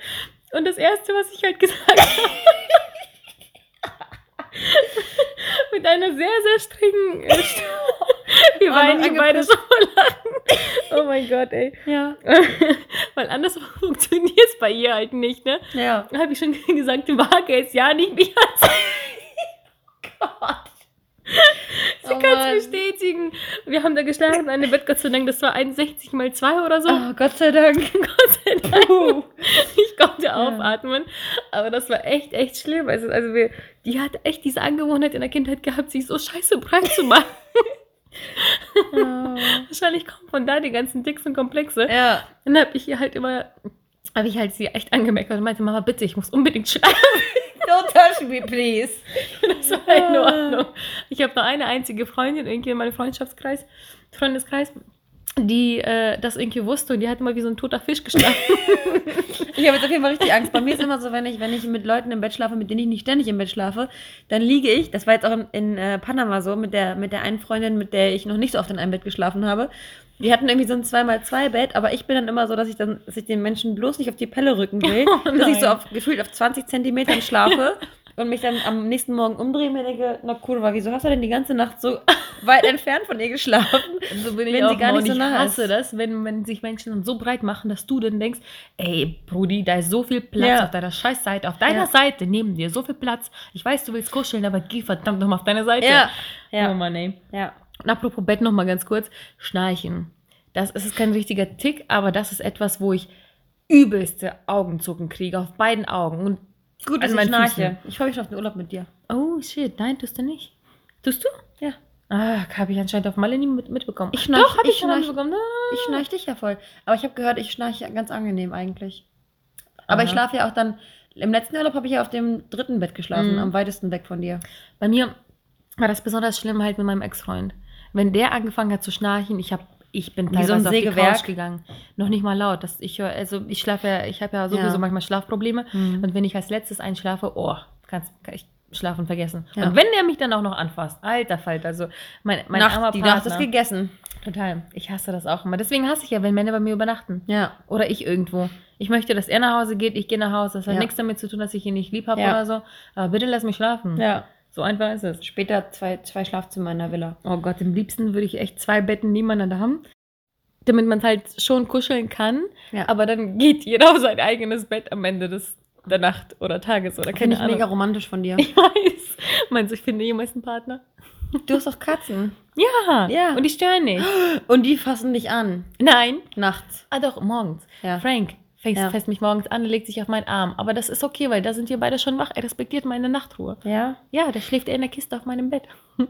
Und das Erste, was ich halt gesagt habe, mit einer sehr, sehr strengen äh. Wir weinen die beide so Lachen. Oh mein Gott, ey. ja. Weil anders funktioniert es bei ihr halt nicht, ne? Ja. Da habe ich schon gesagt, du wage es ja nicht mich anzuziehen. Sie Oh kann es bestätigen. Wir haben da geschlafen, eine Bett, Gott sei Dank, das war 61 mal 2 oder so. Oh, Gott sei Dank. Gott sei Dank. Puh. Konnte aufatmen. Aber das war echt, echt schlimm. Also, also wir, die hat echt diese Angewohnheit in der Kindheit gehabt, sich so scheiße breit zu machen. Oh. Wahrscheinlich kommen von da die ganzen Ticks und Komplexe. Ja. Dann habe ich ihr halt immer, habe ich halt sie echt angemeckert und meinte, Mama, bitte, ich muss unbedingt schlafen. Don't touch me, please. Das war in Ordnung. Ich habe nur eine einzige Freundin, irgendwie in meinem Freundschaftskreis, Freundeskreis, die äh, das irgendwie wusste und die hat immer wie so ein toter Fisch geschlafen. Ich habe jetzt auf jeden Fall richtig Angst. Bei mir ist immer so, wenn ich, wenn ich mit Leuten im Bett schlafe, mit denen ich nicht ständig im Bett schlafe, dann liege ich, das war jetzt auch in, in äh, Panama so, mit der, mit der einen Freundin, mit der ich noch nicht so oft in einem Bett geschlafen habe. Die hatten irgendwie so ein 2x2-Bett, aber ich bin dann immer so, dass ich dann, dass ich den Menschen bloß nicht auf die Pelle rücken will, Oh dass ich so auf, gefühlt auf 20 Zentimetern schlafe und mich dann am nächsten Morgen umdrehe und mir denke, na kurva, wieso hast du denn die ganze Nacht so weit entfernt von ihr geschlafen? So bin Wenn sie gar nicht so ich nah hasse ist. das, wenn, wenn sich Menschen dann so breit machen, dass du dann denkst, ey, Brudi, da ist so viel Platz Ja. auf deiner Scheißseite, auf deiner Ja. Seite neben dir, so viel Platz. Ich weiß, du willst kuscheln, aber geh verdammt nochmal auf deine Seite. Ja. Ja. Oh Mann, ey. Ja. Und apropos Bett nochmal ganz kurz, Schnarchen. Das ist kein richtiger Tick, aber das ist etwas, wo ich übelste Augenzucken kriege, auf beiden Augen. Und, Gut, Also dass ich schnarche. Füßen. Ich freue mich schon auf den Urlaub mit dir. oh shit, nein, tust du nicht. Tust du? Ja. Ah, habe ich anscheinend auf Malle nie mit, mitbekommen. Ich schnarch- Doch, habe ich, ich schon mitbekommen. Ah. Ich schnarche dich ja voll. Aber ich habe gehört, ich schnarche ganz angenehm eigentlich. Aber ich Aha. schlafe ja auch dann. Im letzten Urlaub habe ich ja auf dem dritten Bett geschlafen, Mhm. am weitesten weg von dir. Bei mir war das besonders schlimm halt mit meinem Ex-Freund. Wenn der angefangen hat zu schnarchen, ich habe ich bin Wie so ein teilweise auf die Sägewerk. Couch gegangen. Noch nicht mal laut. Das, ich höre, also ich schlafe ja, ich habe ja sowieso Ja. manchmal Schlafprobleme. Mhm. Und wenn ich als letztes einschlafe, oh, kannst, kann ich, Schlafen vergessen. Ja. Und wenn er mich dann auch noch anfasst, alter Falter, also mein, mein armer Nacht, die Nacht ist Partner. gegessen. Total. Ich hasse das auch immer. Deswegen hasse ich ja, wenn Männer bei mir übernachten. Ja. Oder ich irgendwo. Ich möchte, dass er nach Hause geht, ich gehe nach Hause. Das hat Ja. nichts damit zu tun, dass ich ihn nicht lieb habe Ja. oder so. Aber bitte lass mich schlafen. Ja. So einfach ist es. Später zwei, zwei Schlafzimmer in der Villa. Oh Gott, am liebsten würde ich echt zwei Betten nebeneinander haben. Damit man halt schon kuscheln kann. Ja. Aber dann geht jeder auf sein eigenes Bett am Ende des, der Nacht oder Tages oder Finde keine ich Ahnung. mega romantisch von dir. Ich weiß. Meinst du, ich finde jemals einen Partner? Du hast doch Katzen. Ja. Ja. Und die stören nicht. Und die fassen dich an. Nein. Nachts. Ah doch, morgens. Ja. Frank fängt, Ja. fasst mich morgens an, legt sich auf meinen Arm. Aber das ist okay, weil da sind wir beide schon wach. Er respektiert meine Nachtruhe. Ja? Ja, da schläft er in der Kiste auf meinem Bett.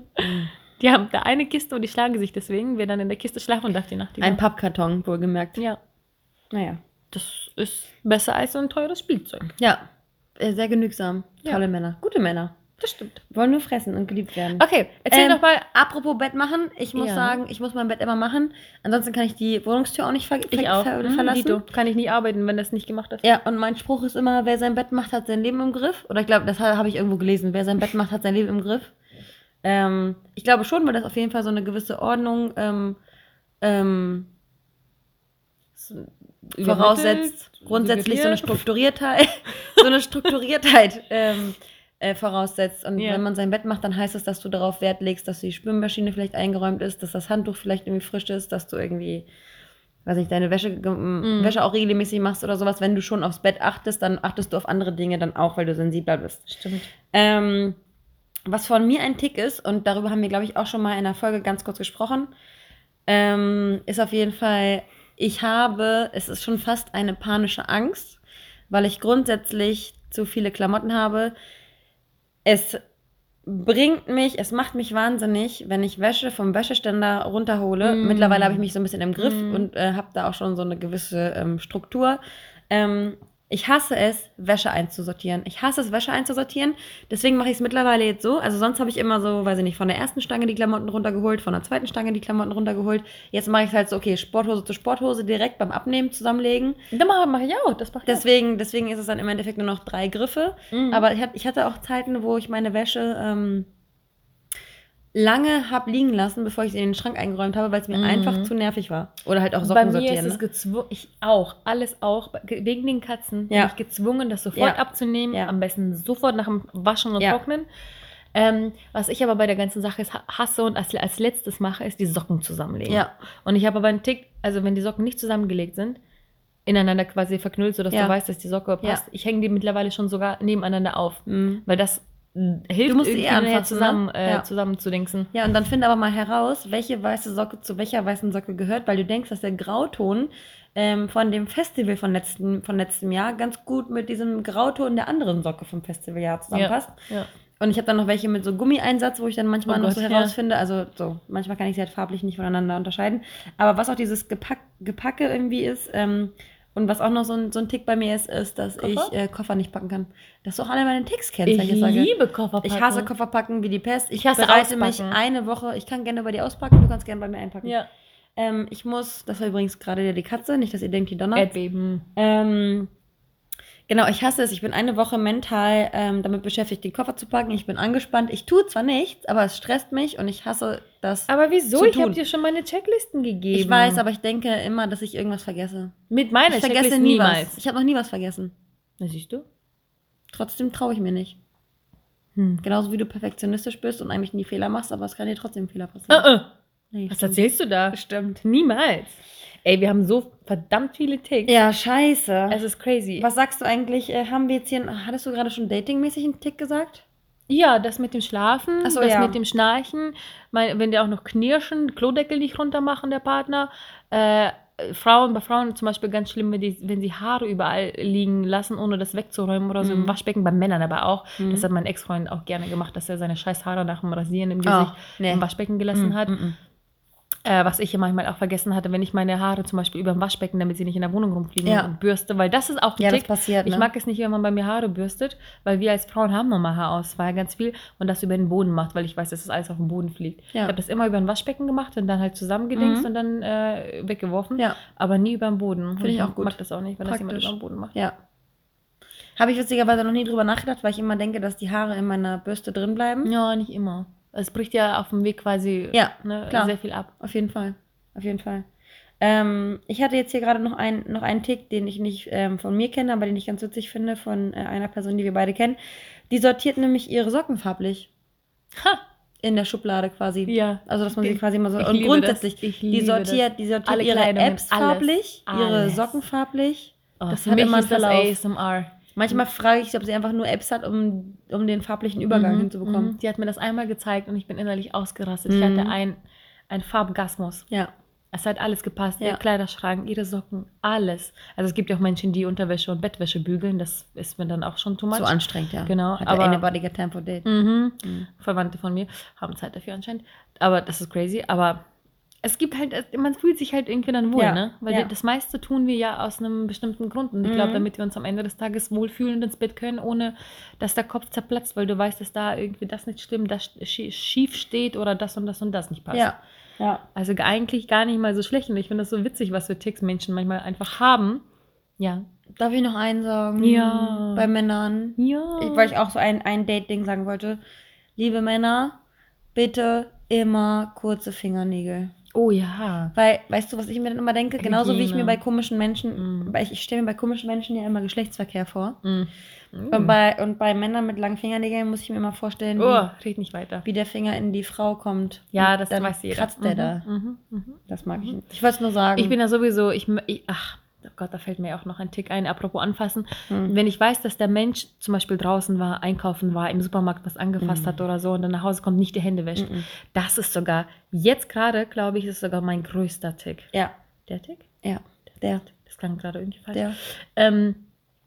Die haben da eine Kiste und die schlagen sich deswegen. Wir dann in der Kiste schlafen darf die Nacht. Ein Pappkarton, wohlgemerkt. Ja, Naja. das ist besser als so ein teures Spielzeug. Ja. Äh, Sehr genügsam. Ja. Tolle Männer. Gute Männer. Das stimmt. Wollen nur fressen und geliebt werden. Okay, erzähl Ähm, doch mal. Apropos Bett machen, ich muss Ja. sagen, ich muss mein Bett immer machen. Ansonsten kann ich die Wohnungstür auch nicht ver Ich ver auch. ver Mhm, verlassen. Dito. Kann ich nie arbeiten, wenn das nicht gemacht ist. Ja, und mein Spruch ist immer, wer sein Bett macht, hat sein Leben im Griff. Oder ich glaube, das habe ich irgendwo gelesen. Wer sein Bett macht, hat sein Leben im Griff. Ähm, ich glaube schon, weil das auf jeden Fall so eine gewisse Ordnung ähm, ähm, voraussetzt. Grundsätzlich so eine Strukturiertheit, so eine Strukturiertheit ähm, äh, voraussetzt. Und Ja. wenn man sein Bett macht, dann heißt es, dass du darauf Wert legst, dass die Spülmaschine vielleicht eingeräumt ist, dass das Handtuch vielleicht irgendwie frisch ist, dass du irgendwie, weiß nicht, deine Wäsche, Mhm. Wäsche auch regelmäßig machst oder sowas. Wenn du schon aufs Bett achtest, dann achtest du auf andere Dinge dann auch, weil du sensibler bist. Stimmt. Ähm, was von mir ein Tick ist, und darüber haben wir, glaube ich, auch schon mal in der Folge ganz kurz gesprochen, ähm, ist auf jeden Fall, ich habe, es ist schon fast eine panische Angst, weil ich grundsätzlich zu viele Klamotten habe. Es bringt mich, es macht mich wahnsinnig, wenn ich Wäsche vom Wäscheständer runterhole. Mm. Mittlerweile habe ich mich so ein bisschen im Griff Mm. und äh, habe da auch schon so eine gewisse ähm, Struktur. Ähm, ich hasse es, Wäsche einzusortieren. Ich hasse es, Wäsche einzusortieren. Deswegen mache ich es mittlerweile jetzt so. Also sonst habe ich immer so, weiß ich nicht, von der ersten Stange die Klamotten runtergeholt, von der zweiten Stange die Klamotten runtergeholt. Jetzt mache ich es halt so, okay, Sporthose zu Sporthose direkt beim Abnehmen zusammenlegen. Das mache mach ich auch. Das mache ich Deswegen, deswegen ist es dann im Endeffekt nur noch drei Griffe. auch. Mhm. Aber ich hatte, ich hatte auch Zeiten, wo ich meine Wäsche ähm, lange habe liegen lassen, bevor ich sie in den Schrank eingeräumt habe, weil es mir Mhm. einfach zu nervig war. Oder halt auch Bei Socken mir sortieren. ist es ne? gezwungen, ich auch, alles auch, wegen den Katzen Ja. bin ich gezwungen, das sofort Ja. abzunehmen, Ja. am besten sofort nach dem Waschen und Ja. Trocknen. Ähm, was ich aber bei der ganzen Sache hasse und als, als letztes mache, ist die Socken zusammenlegen. Ja. Und ich habe aber einen Tick, also wenn die Socken nicht zusammengelegt sind, ineinander quasi verknüllt, sodass Ja. du weißt, dass die Socke passt. Ich hänge die mittlerweile schon sogar nebeneinander auf, Mhm. weil das hilft Du musst irgendwie eh anfassen, zusammen, ne? äh, Ja. zusammenzudingsen. Ja, und dann finde aber mal heraus, welche weiße Socke zu welcher weißen Socke gehört, weil du denkst, dass der Grauton ähm, von dem Festival von, letzten, von letztem Jahr ganz gut mit diesem Grauton der anderen Socke vom Festivaljahr zusammenpasst. Ja. Und ich habe dann noch welche mit so Gummieinsatz, wo ich dann manchmal Oh noch Gott, so ja. herausfinde. Also so, manchmal kann ich sie halt farblich nicht voneinander unterscheiden. Aber was auch dieses Gepack, Gepacke irgendwie ist, ähm, und was auch noch so ein, so ein Tick bei mir ist, ist, dass Koffer? ich äh, Koffer nicht packen kann. Dass du auch alle meine Ticks kennst, Ich ich liebe Kofferpacken. Ich hasse Kofferpacken wie die Pest. Ich, Ich hasse bereite mich Auspacken. eine Woche. Ich kann gerne bei dir auspacken, du kannst gerne bei mir einpacken. Ja. Ähm, ich muss, das war übrigens gerade die Katze, nicht, dass ihr denkt, die donnert. Erdbeben. Ähm, genau, ich hasse es. Ich bin eine Woche mental ähm, damit beschäftigt, den Koffer zu packen. Ich bin angespannt. Ich tue zwar nichts, aber es stresst mich und ich hasse das. Aber wieso? Ich habe dir schon meine Checklisten gegeben. ich weiß, aber ich denke immer, dass ich irgendwas vergesse. mit meiner ich vergesse Checkliste nie niemals. was. Ich habe noch nie was vergessen. Na, siehst du? Trotzdem traue ich mir nicht. Hm. Genauso wie du perfektionistisch bist und eigentlich nie Fehler machst, aber es kann dir trotzdem Fehler passieren. Uh -uh. Nee, Was stimmt. erzählst du da? Stimmt. Niemals. Ey, wir haben so verdammt viele Ticks. Ja, scheiße. Es ist crazy. Was sagst du eigentlich? Äh, haben wir jetzt hier, hattest du gerade schon datingmäßig einen Tick gesagt? Ja, das mit dem Schlafen, so, das ja. mit dem Schnarchen, mein, wenn der auch noch knirschen, Klodeckel nicht runter machen, der Partner. Äh, Frauen, bei Frauen zum Beispiel ganz schlimm, wenn, die, wenn sie Haare überall liegen lassen, ohne das wegzuräumen oder so Mhm. im Waschbecken, bei Männern aber auch. Mhm. Das hat mein Ex-Freund auch gerne gemacht, dass er seine scheiß Haare nach dem Rasieren im Gesicht nee. im Waschbecken gelassen Mm, hat. Äh, was ich ja manchmal auch vergessen hatte, wenn ich meine Haare zum Beispiel über dem Waschbecken, damit sie nicht in der Wohnung rumfliegen Ja. und bürste, weil das ist auch ein Ja, das Tick. passiert. Ich ne? mag es nicht, wenn man bei mir Haare bürstet, weil wir als Frauen haben nochmal Haarausfall ganz viel und das über den Boden macht, weil ich weiß, dass das alles auf den Boden fliegt. Ja. Ich habe das immer über ein Waschbecken gemacht und dann halt zusammengedingst Mhm. und dann äh, weggeworfen, Ja, aber nie über den Boden. Finde ich Und auch gut. mag das auch nicht, wenn das jemand Praktisch. über den Boden macht. ja. Habe ich witzigerweise noch nie drüber nachgedacht, weil ich immer denke, dass die Haare in meiner Bürste drin bleiben. Ja, nicht immer. Es bricht ja auf dem Weg quasi Ja, ne, klar. sehr viel ab. Auf jeden Fall. Auf jeden Fall. Ähm, ich hatte jetzt hier gerade noch, ein, noch einen Tick, den ich nicht ähm, von mir kenne, aber den ich ganz witzig finde, von äh, einer Person, die wir beide kennen. Die sortiert nämlich ihre Socken farblich. Ha! In der Schublade quasi. Ja. Also, dass man sie quasi mal so. Und grundsätzlich, die sortiert, die sortiert Alle ihre Kleidungen, Apps alles. farblich, ihre Alles. Socken farblich. Oh, Das für hat mich immer ist das. ASMR. Manchmal frage ich, ob sie einfach nur Apps hat, um, um den farblichen Übergang Mhm, hinzubekommen. mhm. Die hat mir das einmal gezeigt und ich bin innerlich ausgerastet. Ich Mhm. hatte ein, ein Farbgasmus. Ja. Es hat alles gepasst. Ja. Ihr Kleiderschrank, ihre Socken, alles. Also es gibt ja auch Menschen, die Unterwäsche und Bettwäsche bügeln. Das ist mir dann auch schon too much. So anstrengend, ja. Genau, Hat aber- anybody got time for date. Mhm. Mhm. Verwandte von mir haben Zeit dafür anscheinend. Aber das ist crazy. Aber es gibt halt, man fühlt sich halt irgendwie dann wohl, Ja, ne? Weil ja. das meiste tun wir ja aus einem bestimmten Grund. Und ich Mhm. glaube, damit wir uns am Ende des Tages wohlfühlen und ins Bett können, ohne dass der Kopf zerplatzt, weil du weißt, dass da irgendwie das nicht stimmt, das schie- schief steht oder das und das und das nicht passt. Ja. Ja. Also eigentlich gar nicht mal so schlecht. Und ich finde das so witzig, was für Ticks Menschen manchmal einfach haben. Ja. Darf ich noch einen sagen? Ja. Bei Männern. Ja. Ich, weil ich auch so ein, ein Date-Ding sagen wollte. Liebe Männer, bitte immer kurze Fingernägel. Oh ja. Weil, weißt du, was ich mir dann immer denke? Genauso wie ich mir Hygiene. bei komischen Menschen, Mhm. ich, ich stelle mir bei komischen Menschen ja immer Geschlechtsverkehr vor. Mhm. Und, bei, und bei Männern mit langen Fingernägeln muss ich mir immer vorstellen, wie, Oh, red nicht weiter. wie der Finger in die Frau kommt. Ja, das dann weiß jeder. kratzt der Mhm, da. Mhm, mhm. Das mag ich nicht. Ich wollte es nur sagen. Ich bin ja sowieso, ich, ich ach, oh Gott, da fällt mir auch noch ein Tick ein, apropos anfassen. Hm. Wenn ich weiß, dass der Mensch zum Beispiel draußen war, einkaufen war, im Supermarkt was angefasst hat oder so und dann nach Hause kommt, nicht die Hände wäscht. Mhm. Das ist sogar, jetzt gerade, glaube ich, ist sogar mein größter Tick. Ja, Der Tick? ja. Der, Das klang gerade irgendwie falsch. der. Ähm,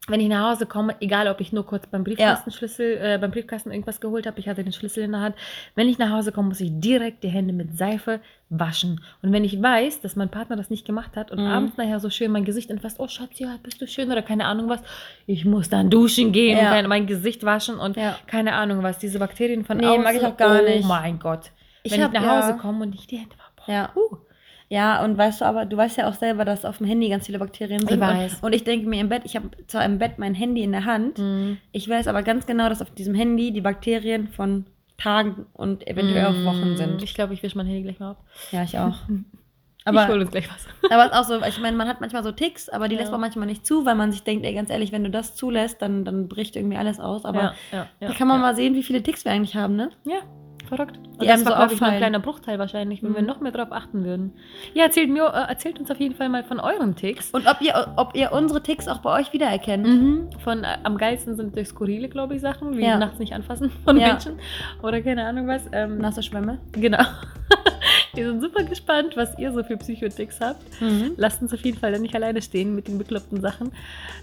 wenn ich nach Hause komme, egal ob ich nur kurz beim Briefkastenschlüssel, äh, beim Briefkasten irgendwas geholt habe, ich hatte den Schlüssel in der Hand. Wenn ich nach Hause komme, muss ich direkt die Hände mit Seife waschen. Und wenn ich weiß, dass mein Partner das nicht gemacht hat und Mhm. abends nachher so schön mein Gesicht entfasst, oh Schatz, ja, bist du schön oder keine Ahnung was, ich muss dann duschen gehen Ja. und mein, Gesicht waschen und Ja. keine Ahnung was, diese Bakterien von Nee, außen. mag ich auch gar oh nicht. mein Gott. Ich wenn hab- ich nach Hause ja. komme und nicht die Hände war, boah, Ja. uh. Ja, und weißt du aber, du weißt ja auch selber, dass auf dem Handy ganz viele Bakterien sind. Ich weiß. Und, und ich denke mir im Bett, ich habe zwar im Bett mein Handy in der Hand, Mhm. ich weiß aber ganz genau, dass auf diesem Handy die Bakterien von Tagen und eventuell auch Wochen sind. Ich glaube, ich wische mein Handy gleich mal ab. Ja, ich auch. ich Aber, hole uns gleich was. aber es ist auch so, ich meine, man hat manchmal so Ticks, aber die Ja. lässt man manchmal nicht zu, weil man sich denkt, ey, ganz ehrlich, wenn du das zulässt, dann, dann bricht irgendwie alles aus. Aber ja, ja, da kann man mal sehen, wie viele Ticks wir eigentlich haben, ne? Ja, verrückt. Und Die das war, so glaube ich, nur ein kleiner Bruchteil wahrscheinlich, wenn wir Mhm. noch mehr drauf achten würden. Ja, erzählt, mir, äh, erzählt uns auf jeden Fall mal von euren Ticks. Und ob ihr, ob ihr unsere Ticks auch bei euch wiedererkennt. Mhm. Von äh, am geilsten sind durch skurrile, glaube ich, Sachen, wie Ja. nachts nicht anfassen von Ja. Menschen oder keine Ahnung was. Ähm, Nasse Schwämme. genau. wir sind super gespannt, was ihr so für Psychoticks habt. Mhm. Lasst uns auf jeden Fall dann nicht alleine stehen mit den bekloppten Sachen,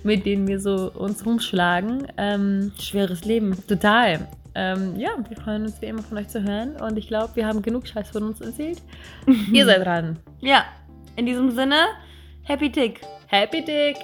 mit denen wir so uns rumschlagen. Ähm, Schweres Leben. Total. Ähm, ja, wir freuen uns wie immer von euch zu hören und ich glaube, wir haben genug Scheiß von uns erzählt. Ihr seid dran. Ja, in diesem Sinne, Happy Tick. Happy Dick!